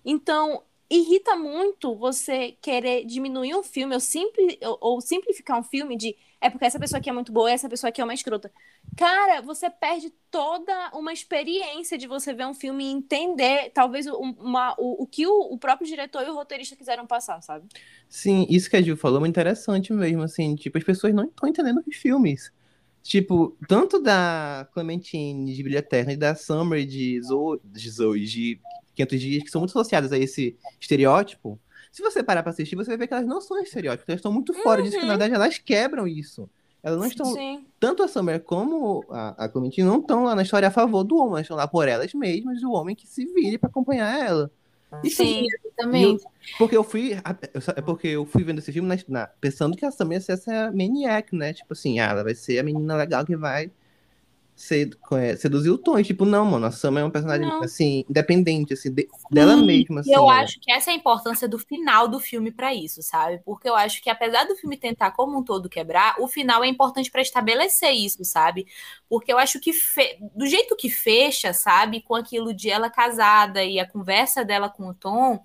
Então, irrita muito você querer diminuir um filme ou, simpli, ou, ou, simplificar um filme de é porque essa pessoa aqui é muito boa, essa pessoa aqui é uma escrota. Cara, você perde toda uma experiência de você ver um filme e entender, talvez, uma, o, o que o, o, próprio diretor e o roteirista quiseram passar, sabe? Sim, isso que a Gil falou é interessante mesmo, assim, tipo, as pessoas não estão entendendo os filmes. Tipo, tanto da Clementine de Brilha Eterna e da Summer de Zoe, de, Zoe, de 500 dias, que são muito associadas a esse estereótipo, se você parar pra assistir, você vai ver que elas não são estereótipos, elas estão muito fora uhum. disso, que na verdade elas quebram isso. Elas não estão. Sim. Tanto a Summer como a, a Clementine não estão lá na história a favor do homem, elas estão lá por elas mesmas, o homem que se vire para acompanhar ela. E, Sim, também. porque eu fui. É porque eu fui vendo esse filme na, na, pensando que a Summer ia ser essa maniac, né? Tipo assim, ah, ela vai ser a menina legal que vai seduzir o Tom. E, tipo, não, mano, a Sam é um personagem, não. assim, independente, assim, de, dela mesma, assim. E eu né? acho que essa é a importância do final do filme para isso, sabe? Porque eu acho que apesar do filme tentar como um todo quebrar, o final é importante para estabelecer isso, sabe? Porque eu acho que fe... do jeito que fecha, sabe, com aquilo de ela casada e a conversa dela com o Tom,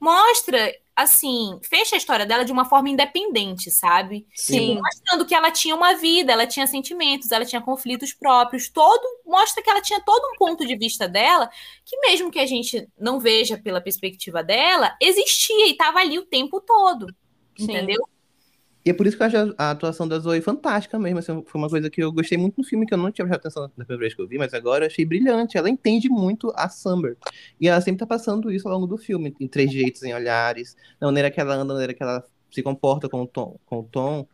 mostra assim, fecha a história dela de uma forma independente, sabe? Sim. Mostrando que ela tinha uma vida, ela tinha sentimentos, ela tinha conflitos próprios, todo mostra que ela tinha todo um ponto de vista dela que mesmo que a gente não veja pela perspectiva dela, existia e estava ali o tempo todo. Sim. Entendeu? E é por isso que eu acho a atuação da Zoe fantástica mesmo. Assim, foi uma coisa que eu gostei muito no filme, que eu não tinha prestado atenção na primeira vez que eu vi, mas agora eu achei brilhante. Ela entende muito a Summer. E ela sempre tá passando isso ao longo do filme, em trejeitos, em olhares, na maneira que ela anda, na maneira que ela se comporta com o Tom. Com o tom.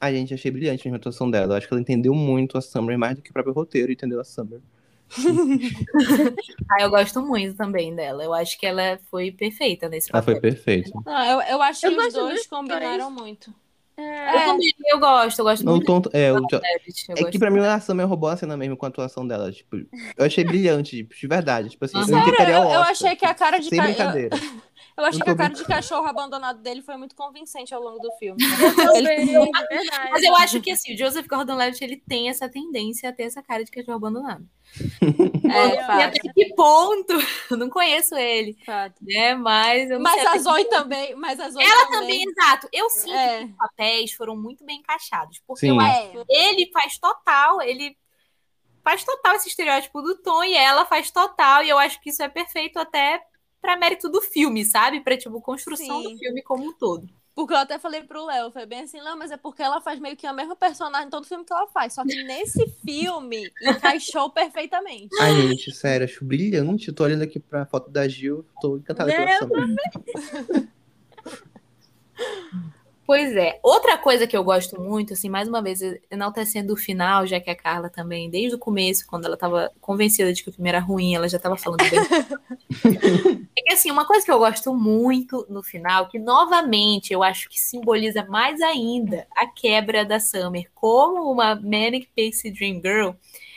A gente achei brilhante a atuação dela. Eu acho que ela entendeu muito a Summer, mais do que o próprio roteiro entendeu a Summer. ah, eu gosto muito também dela. Eu acho que ela foi perfeita nesse papel. Ela foi perfeita. Ah, eu, eu acho eu que os dois combinaram muito. É. Eu também, eu gosto, eu gosto não muito. Tonto, é, eu, é que pra mim a Summer roubou a cena mesmo com a atuação dela. Tipo, eu achei brilhante, tipo, de verdade. Tipo assim, Sério? eu, eu, eu achei que a cara de Sem ca... brincadeira. Eu, eu achei que a cara de cachorro abandonado dele foi muito convincente ao longo do filme. ele... é Mas eu acho que assim, o Joseph Gordon-Levitt ele tem essa tendência a ter essa cara de cachorro abandonado. É, e até que ponto? Eu não conheço ele. Fato. Né? Mas eu Mas a Zoe que... também. Mas a Zoe Ela também, também exato. Eu sinto é. que os papéis foram muito bem encaixados. Porque Sim. eu acho ele faz total, ele faz total esse estereótipo do Tom e ela faz total. E eu acho que isso é perfeito até para mérito do filme, sabe? Pra, tipo, construção Sim. do filme como um todo. Porque eu até falei pro Léo, foi bem assim, não, mas é porque ela faz meio que a mesma personagem em todo filme que ela faz. Só que nesse filme encaixou perfeitamente. Ai, gente, sério, acho brilhante. Eu tô olhando aqui pra foto da Gil, tô encantada com essa. Pois é. Outra coisa que eu gosto muito, assim, mais uma vez, enaltecendo o final, já que a Carla também, desde o começo, quando ela estava convencida de que o filme era ruim, ela já estava falando bem. é que, assim, uma coisa que eu gosto muito no final, que novamente eu acho que simboliza mais ainda a quebra da Summer como uma Manic Pixie Dream Girl,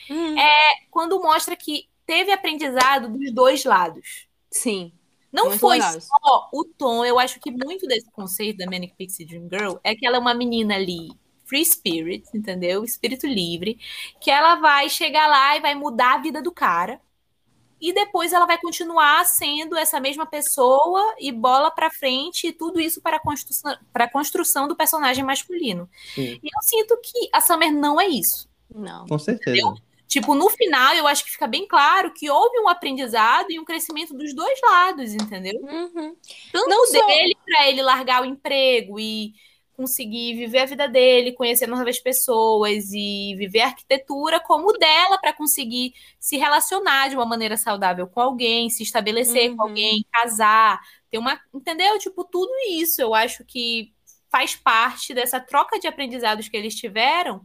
hum. é quando mostra que teve aprendizado dos dois lados. Sim. Não muito foi legal. só o tom, eu acho que muito desse conceito da Manic Pixie Dream Girl é que ela é uma menina ali free spirit, entendeu? Espírito livre, que ela vai chegar lá e vai mudar a vida do cara. E depois ela vai continuar sendo essa mesma pessoa e bola para frente, e tudo isso para a construção, para construção do personagem masculino. Sim. E eu sinto que a Summer não é isso. Não. Com certeza. Entendeu? Tipo, no final, eu acho que fica bem claro que houve um aprendizado e um crescimento dos dois lados, entendeu? Uhum. Tanto Não dele só... para ele largar o emprego e conseguir viver a vida dele, conhecer novas pessoas e viver a arquitetura, como dela para conseguir se relacionar de uma maneira saudável com alguém, se estabelecer uhum. com alguém, casar, ter uma, entendeu? Tipo, tudo isso eu acho que faz parte dessa troca de aprendizados que eles tiveram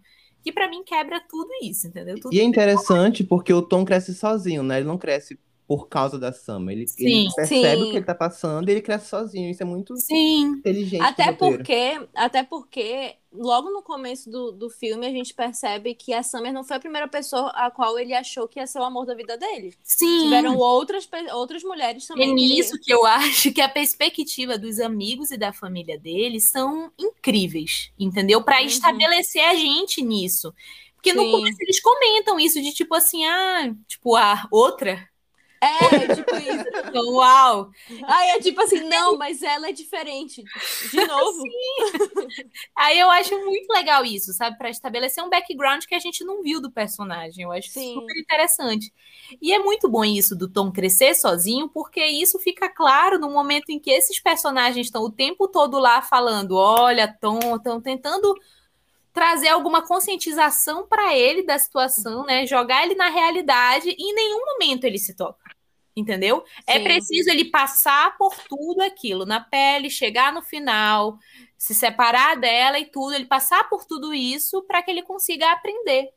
que para mim quebra tudo isso, entendeu? Tudo e é interessante porque o Tom cresce sozinho, né? Ele não cresce por causa da Summer. Ele, Sim, ele percebe sim. o que ele tá passando e ele cresce sozinho. Isso é muito Sim. inteligente. Até porque, até porque, logo no começo do, do filme, a gente percebe que a Summer não foi a primeira pessoa a qual ele achou que ia ser o amor da vida dele. Sim. Tiveram outras, outras mulheres É também. que- nisso que eu acho que a perspectiva dos amigos e da família dele são incríveis, entendeu? Pra Uhum. estabelecer a gente nisso. Porque no Sim. começo eles comentam isso de tipo assim, ah, tipo, a outra. É, tipo isso. Uau! Ai, é tipo assim, não, mas ela é diferente. De novo. Aí eu acho muito legal isso, sabe? Pra estabelecer um background que a gente não viu do personagem. Eu acho Sim. super interessante. E é muito bom isso do Tom crescer sozinho, porque isso fica claro no momento em que esses personagens estão o tempo todo lá falando: olha, Tom, estão tentando trazer alguma conscientização para ele da situação, né? Jogar ele na realidade e em nenhum momento ele se toca. Entendeu? É Sim. preciso ele passar por tudo aquilo na pele, chegar no final, se separar dela e tudo, ele passar por tudo isso para que ele consiga aprender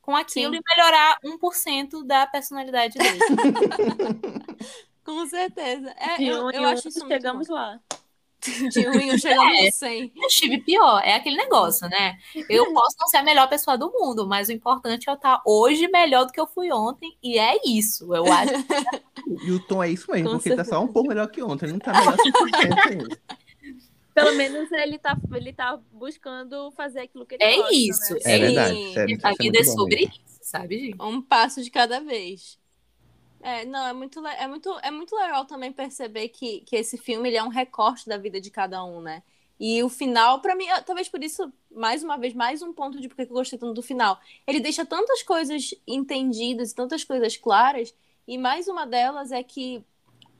com aquilo Sim. e melhorar 1% da personalidade dele. Com certeza. É, eu, eu acho isso muito chegamos bom. lá. De um em um chegamos É. no 100. Eu estive pior, é aquele negócio, né? Eu posso não ser a melhor pessoa do mundo, mas o importante é eu estar hoje melhor do que eu fui ontem, e é isso, eu acho. E o Tom é isso mesmo, Com porque ele tá só um pouco melhor que ontem. Ele não tá melhor 100% ainda. Pelo menos ele tá, ele tá buscando fazer aquilo que ele É gosta, isso. Né? É Sim. verdade. Sério, isso A é vida é sobre mesmo. isso, sabe, gente? Um passo de cada vez. É, não, é muito, é muito, é muito legal também perceber que, que esse filme ele é um recorte da vida de cada um, né? E o final, pra mim, ah, talvez por isso, mais uma vez, mais um ponto de porque que eu gostei tanto do final. Ele deixa tantas coisas entendidas, tantas coisas claras, e mais uma delas é que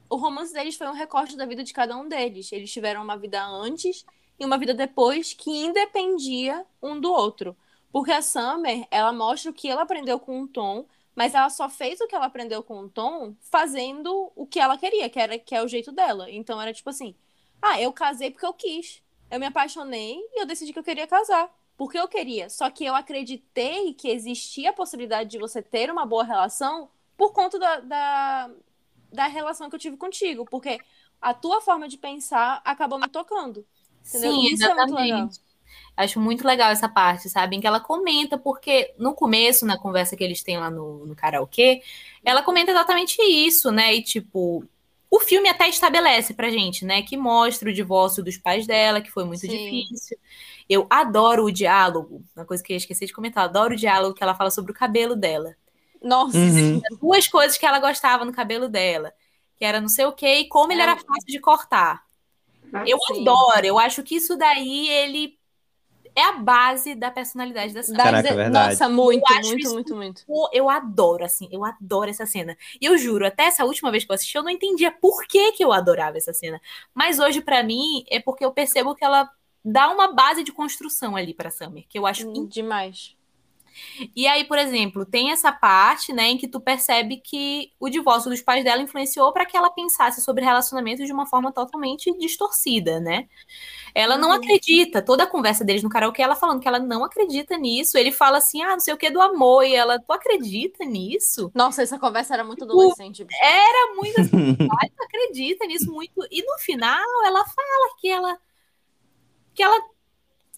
o romance deles foi um recorte da vida de cada um deles. Eles tiveram uma vida antes e uma vida depois que independia um do outro. Porque a Summer, ela mostra o que ela aprendeu com o Tom, mas ela só fez o que ela aprendeu com o Tom fazendo o que ela queria, que era que é o jeito dela. Então era tipo assim: "Ah, eu casei porque eu quis. Eu me apaixonei e eu decidi que eu queria casar, porque eu queria. Só que eu acreditei que existia a possibilidade de você ter uma boa relação por conta da, da, da relação que eu tive contigo, porque a tua forma de pensar acabou me tocando. Entendeu? Sim, Isso é muito legal. Acho muito legal essa parte, sabe? Em que ela comenta, porque no começo, na conversa que eles têm lá no, no karaokê, ela comenta exatamente isso, né? E tipo, o filme até estabelece pra gente, né? Que mostra o divórcio dos pais dela, que foi muito Sim. difícil. Eu adoro o diálogo, uma coisa que eu esqueci de comentar, eu adoro o diálogo que ela fala sobre o cabelo dela. Nossa, Uhum. Duas coisas que ela gostava no cabelo dela, que era não sei o quê e como ele era fácil de cortar. Eu Sim. adoro, eu acho que isso daí, ele é a base da personalidade da Sam. Dá Caraca, verdade. Nossa, muito, Eu muito, muito, muito. Pô, Eu adoro, assim, eu adoro essa cena. E eu juro, até essa última vez que eu assisti, eu não entendia por que, que eu adorava essa cena. Mas hoje, pra mim, é porque eu percebo que ela dá uma base de construção ali pra Summer, que eu acho Demais. E aí, por exemplo, tem essa parte, né, em que tu percebe que o divórcio dos pais dela influenciou para que ela pensasse sobre relacionamentos de uma forma totalmente distorcida, né? Ela não Uhum. acredita, toda a conversa deles no karaokê, ela falando que ela não acredita nisso. Ele fala assim: "Ah, não sei o que do amor", e ela: "Tu acredita nisso?" Nossa, essa conversa era muito adolescente. bicho. Era muito assim, "Ai, tu acredita nisso muito. E no final ela fala que ela que ela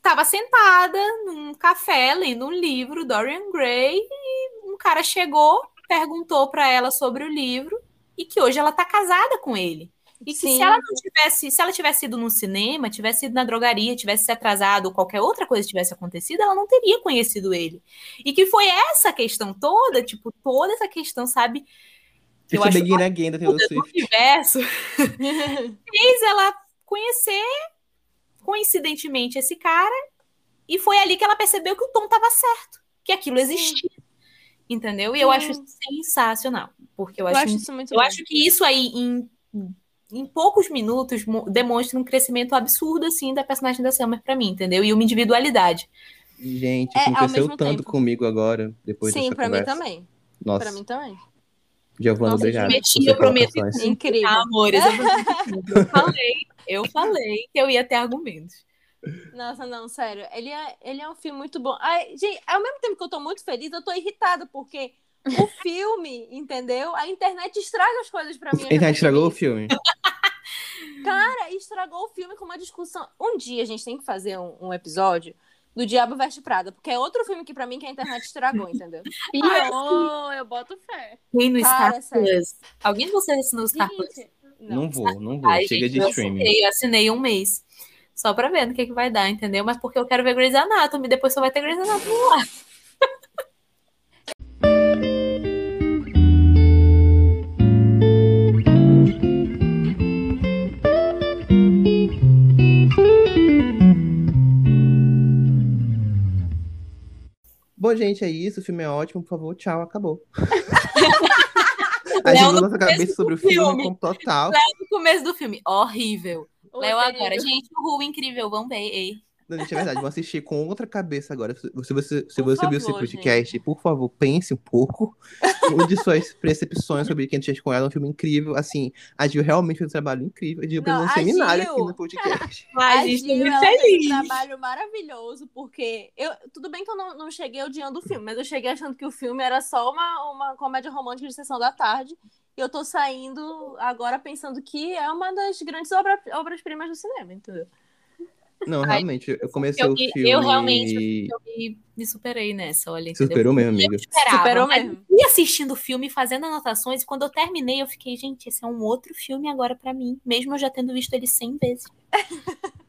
estava sentada num café lendo um livro, Dorian Gray, e um cara chegou, perguntou para ela sobre o livro e que hoje ela tá casada com ele. E que Sim. se ela não tivesse, se ela tivesse ido no cinema, tivesse ido na drogaria, tivesse se atrasado, ou qualquer outra coisa tivesse acontecido, ela não teria conhecido ele. E que foi essa questão toda, tipo, toda essa questão, sabe? que eu acho Taylor do universo fez ela conhecer coincidentemente esse cara e foi ali que ela percebeu que o Tom estava certo, que aquilo existia. Entendeu? E eu Sim. acho isso sensacional, porque eu Eu acho, acho isso muito eu bom. acho que isso aí em, em poucos minutos mo- demonstra um crescimento absurdo assim da personagem da Summer pra mim, entendeu? E uma individualidade. Gente, É, aconteceu tanto tempo. comigo agora, depois Sim, dessa pra mim conversa. também. Nossa, Pra mim também. Giovana, Nossa, obrigado. prometi, suas eu prometo colocações. Incrível. Ah, amores, eu, eu falei, eu falei que eu ia ter argumentos. Nossa, não, sério. Ele é, ele é um filme muito bom. Ai, gente, ao mesmo tempo que eu tô muito feliz, eu tô irritada, porque o filme, entendeu? A internet estraga as coisas pra mim. A internet estragou o filme. Cara, estragou o filme com uma discussão. Um dia a gente tem que fazer um, um episódio do Diabo Veste Prada, porque é outro filme que pra mim que a internet estragou, entendeu? Pior, eu boto fé. Tem no Cara, Star sério. Plus. Alguém de vocês assinou o Star Plus? Gente, Não, vou, não vou. Ai, Chega gente, de eu streaming. assinei, eu assinei um mês. Só pra ver no que, que vai dar, entendeu? Mas porque eu quero ver Grey's Anatomy, depois só vai ter Grey's Anatomy lá. Bom, gente, é isso. O filme é ótimo. Por favor, tchau. Acabou. A Léo gente no nossa começo cabeça do sobre o filme filme. com total. No começo do filme, horrível. Léo agora, gente, o Ru incrível, vamos ver. Ei. Não, gente, é verdade. Vou assistir com outra cabeça agora. Se você, se Por você viu esse podcast, por favor, pense um pouco. Mude suas percepções sobre Quem Te com ela. É um filme incrível. Assim, a Gil realmente fez um trabalho incrível. A Gil fez Não, um seminário Gil- aqui no podcast. Ai, a gente, Gil, fez feliz. um trabalho maravilhoso, porque eu, tudo bem que eu não, não cheguei odiando o filme, mas eu cheguei achando que o filme era só uma, uma comédia romântica de sessão da tarde. E eu tô saindo agora pensando que é uma das grandes obra, obras-primas do cinema, entendeu? Não, Ai, realmente, eu comecei eu- o filme. eu realmente- Eu me, me superei nessa, olha. Entendeu? superou mesmo, amiga. Eu esperava, Superou mesmo. fui assistindo o filme, fazendo anotações, e quando eu terminei, eu fiquei, gente, esse é um outro filme agora pra mim, mesmo eu já tendo visto ele 100 vezes.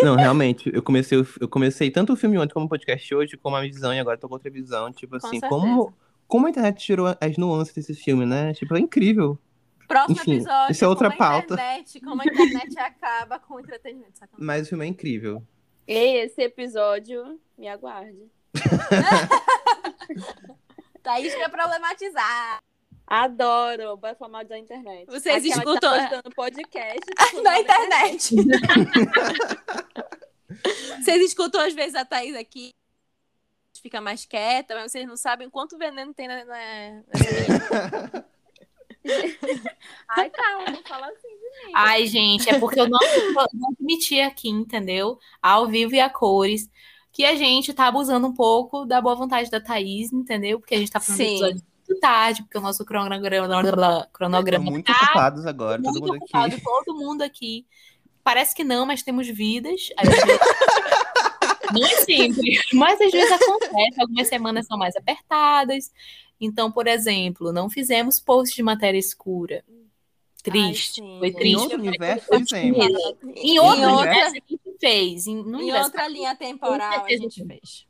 Não, realmente, eu comecei, eu comecei tanto o filme ontem como o podcast hoje, como a visão, e agora tô com outra visão. Tipo Com assim, como, como a internet tirou as nuances desse filme, né? Tipo, é incrível. Próximo Enfim, episódio, isso é outra como a pauta. Internet, como a internet acaba com o entretenimento. sacanagem. Mas o filme é incrível. Ei, esse episódio, me aguarde. Thaís quer problematizar. Adoro, bora falar da internet. Vocês Aquela que escutam- Tá postando podcast. Na internet. Vocês escutam às vezes a Thaís aqui, fica mais quieta, mas vocês não sabem quanto veneno tem na. na- Ai, calma, não fala assim. Ai, gente, é porque eu não, não admiti aqui, entendeu? Ao vivo e a cores, que a gente tá abusando um pouco da boa vontade da Thaís, entendeu? Porque a gente tá fazendo Sim. episódio muito tarde, porque o nosso cronograma, cronograma muito ocupados agora, todo muito mundo ocupado, aqui. todo mundo aqui. Parece que não, mas temos vidas. Às vezes- Não é sempre, mas às vezes acontece. Algumas semanas são mais apertadas. Então, por exemplo, não fizemos post de matéria escura. Triste. sim, foi gente. Em triste. outro universo, fizemos. Em outro outra- universo a gente fez. Em, no Em universo outra linha temporal a gente fez.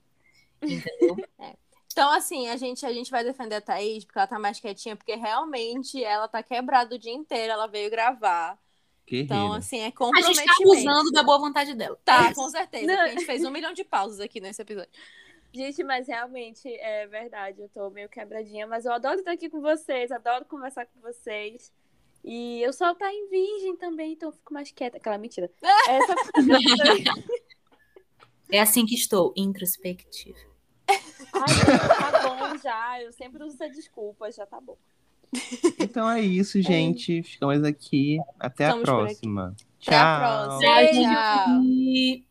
entendeu? Então, assim, a gente, a gente vai defender a Thaís porque ela tá mais quietinha, porque realmente ela tá quebrada o dia inteiro, ela veio gravar. Guerreira. Então, assim, é A gente comprometimento. tá abusando da boa vontade dela. Tá, com certeza. Não. A gente fez um milhão de pausas aqui nesse episódio. Gente, mas realmente é verdade, eu tô meio quebradinha, mas eu adoro estar aqui com vocês, adoro conversar com vocês. E eu só tá em virgem também, então eu fico mais quieta. Aquela mentira. É só É assim que estou, introspectiva. Ai, tá bom já. Eu sempre uso essa desculpa, já tá bom. Então é isso, gente. Ficamos aqui. Até Estamos a próxima. Até a Tchau. próxima. Tchau, Tchau.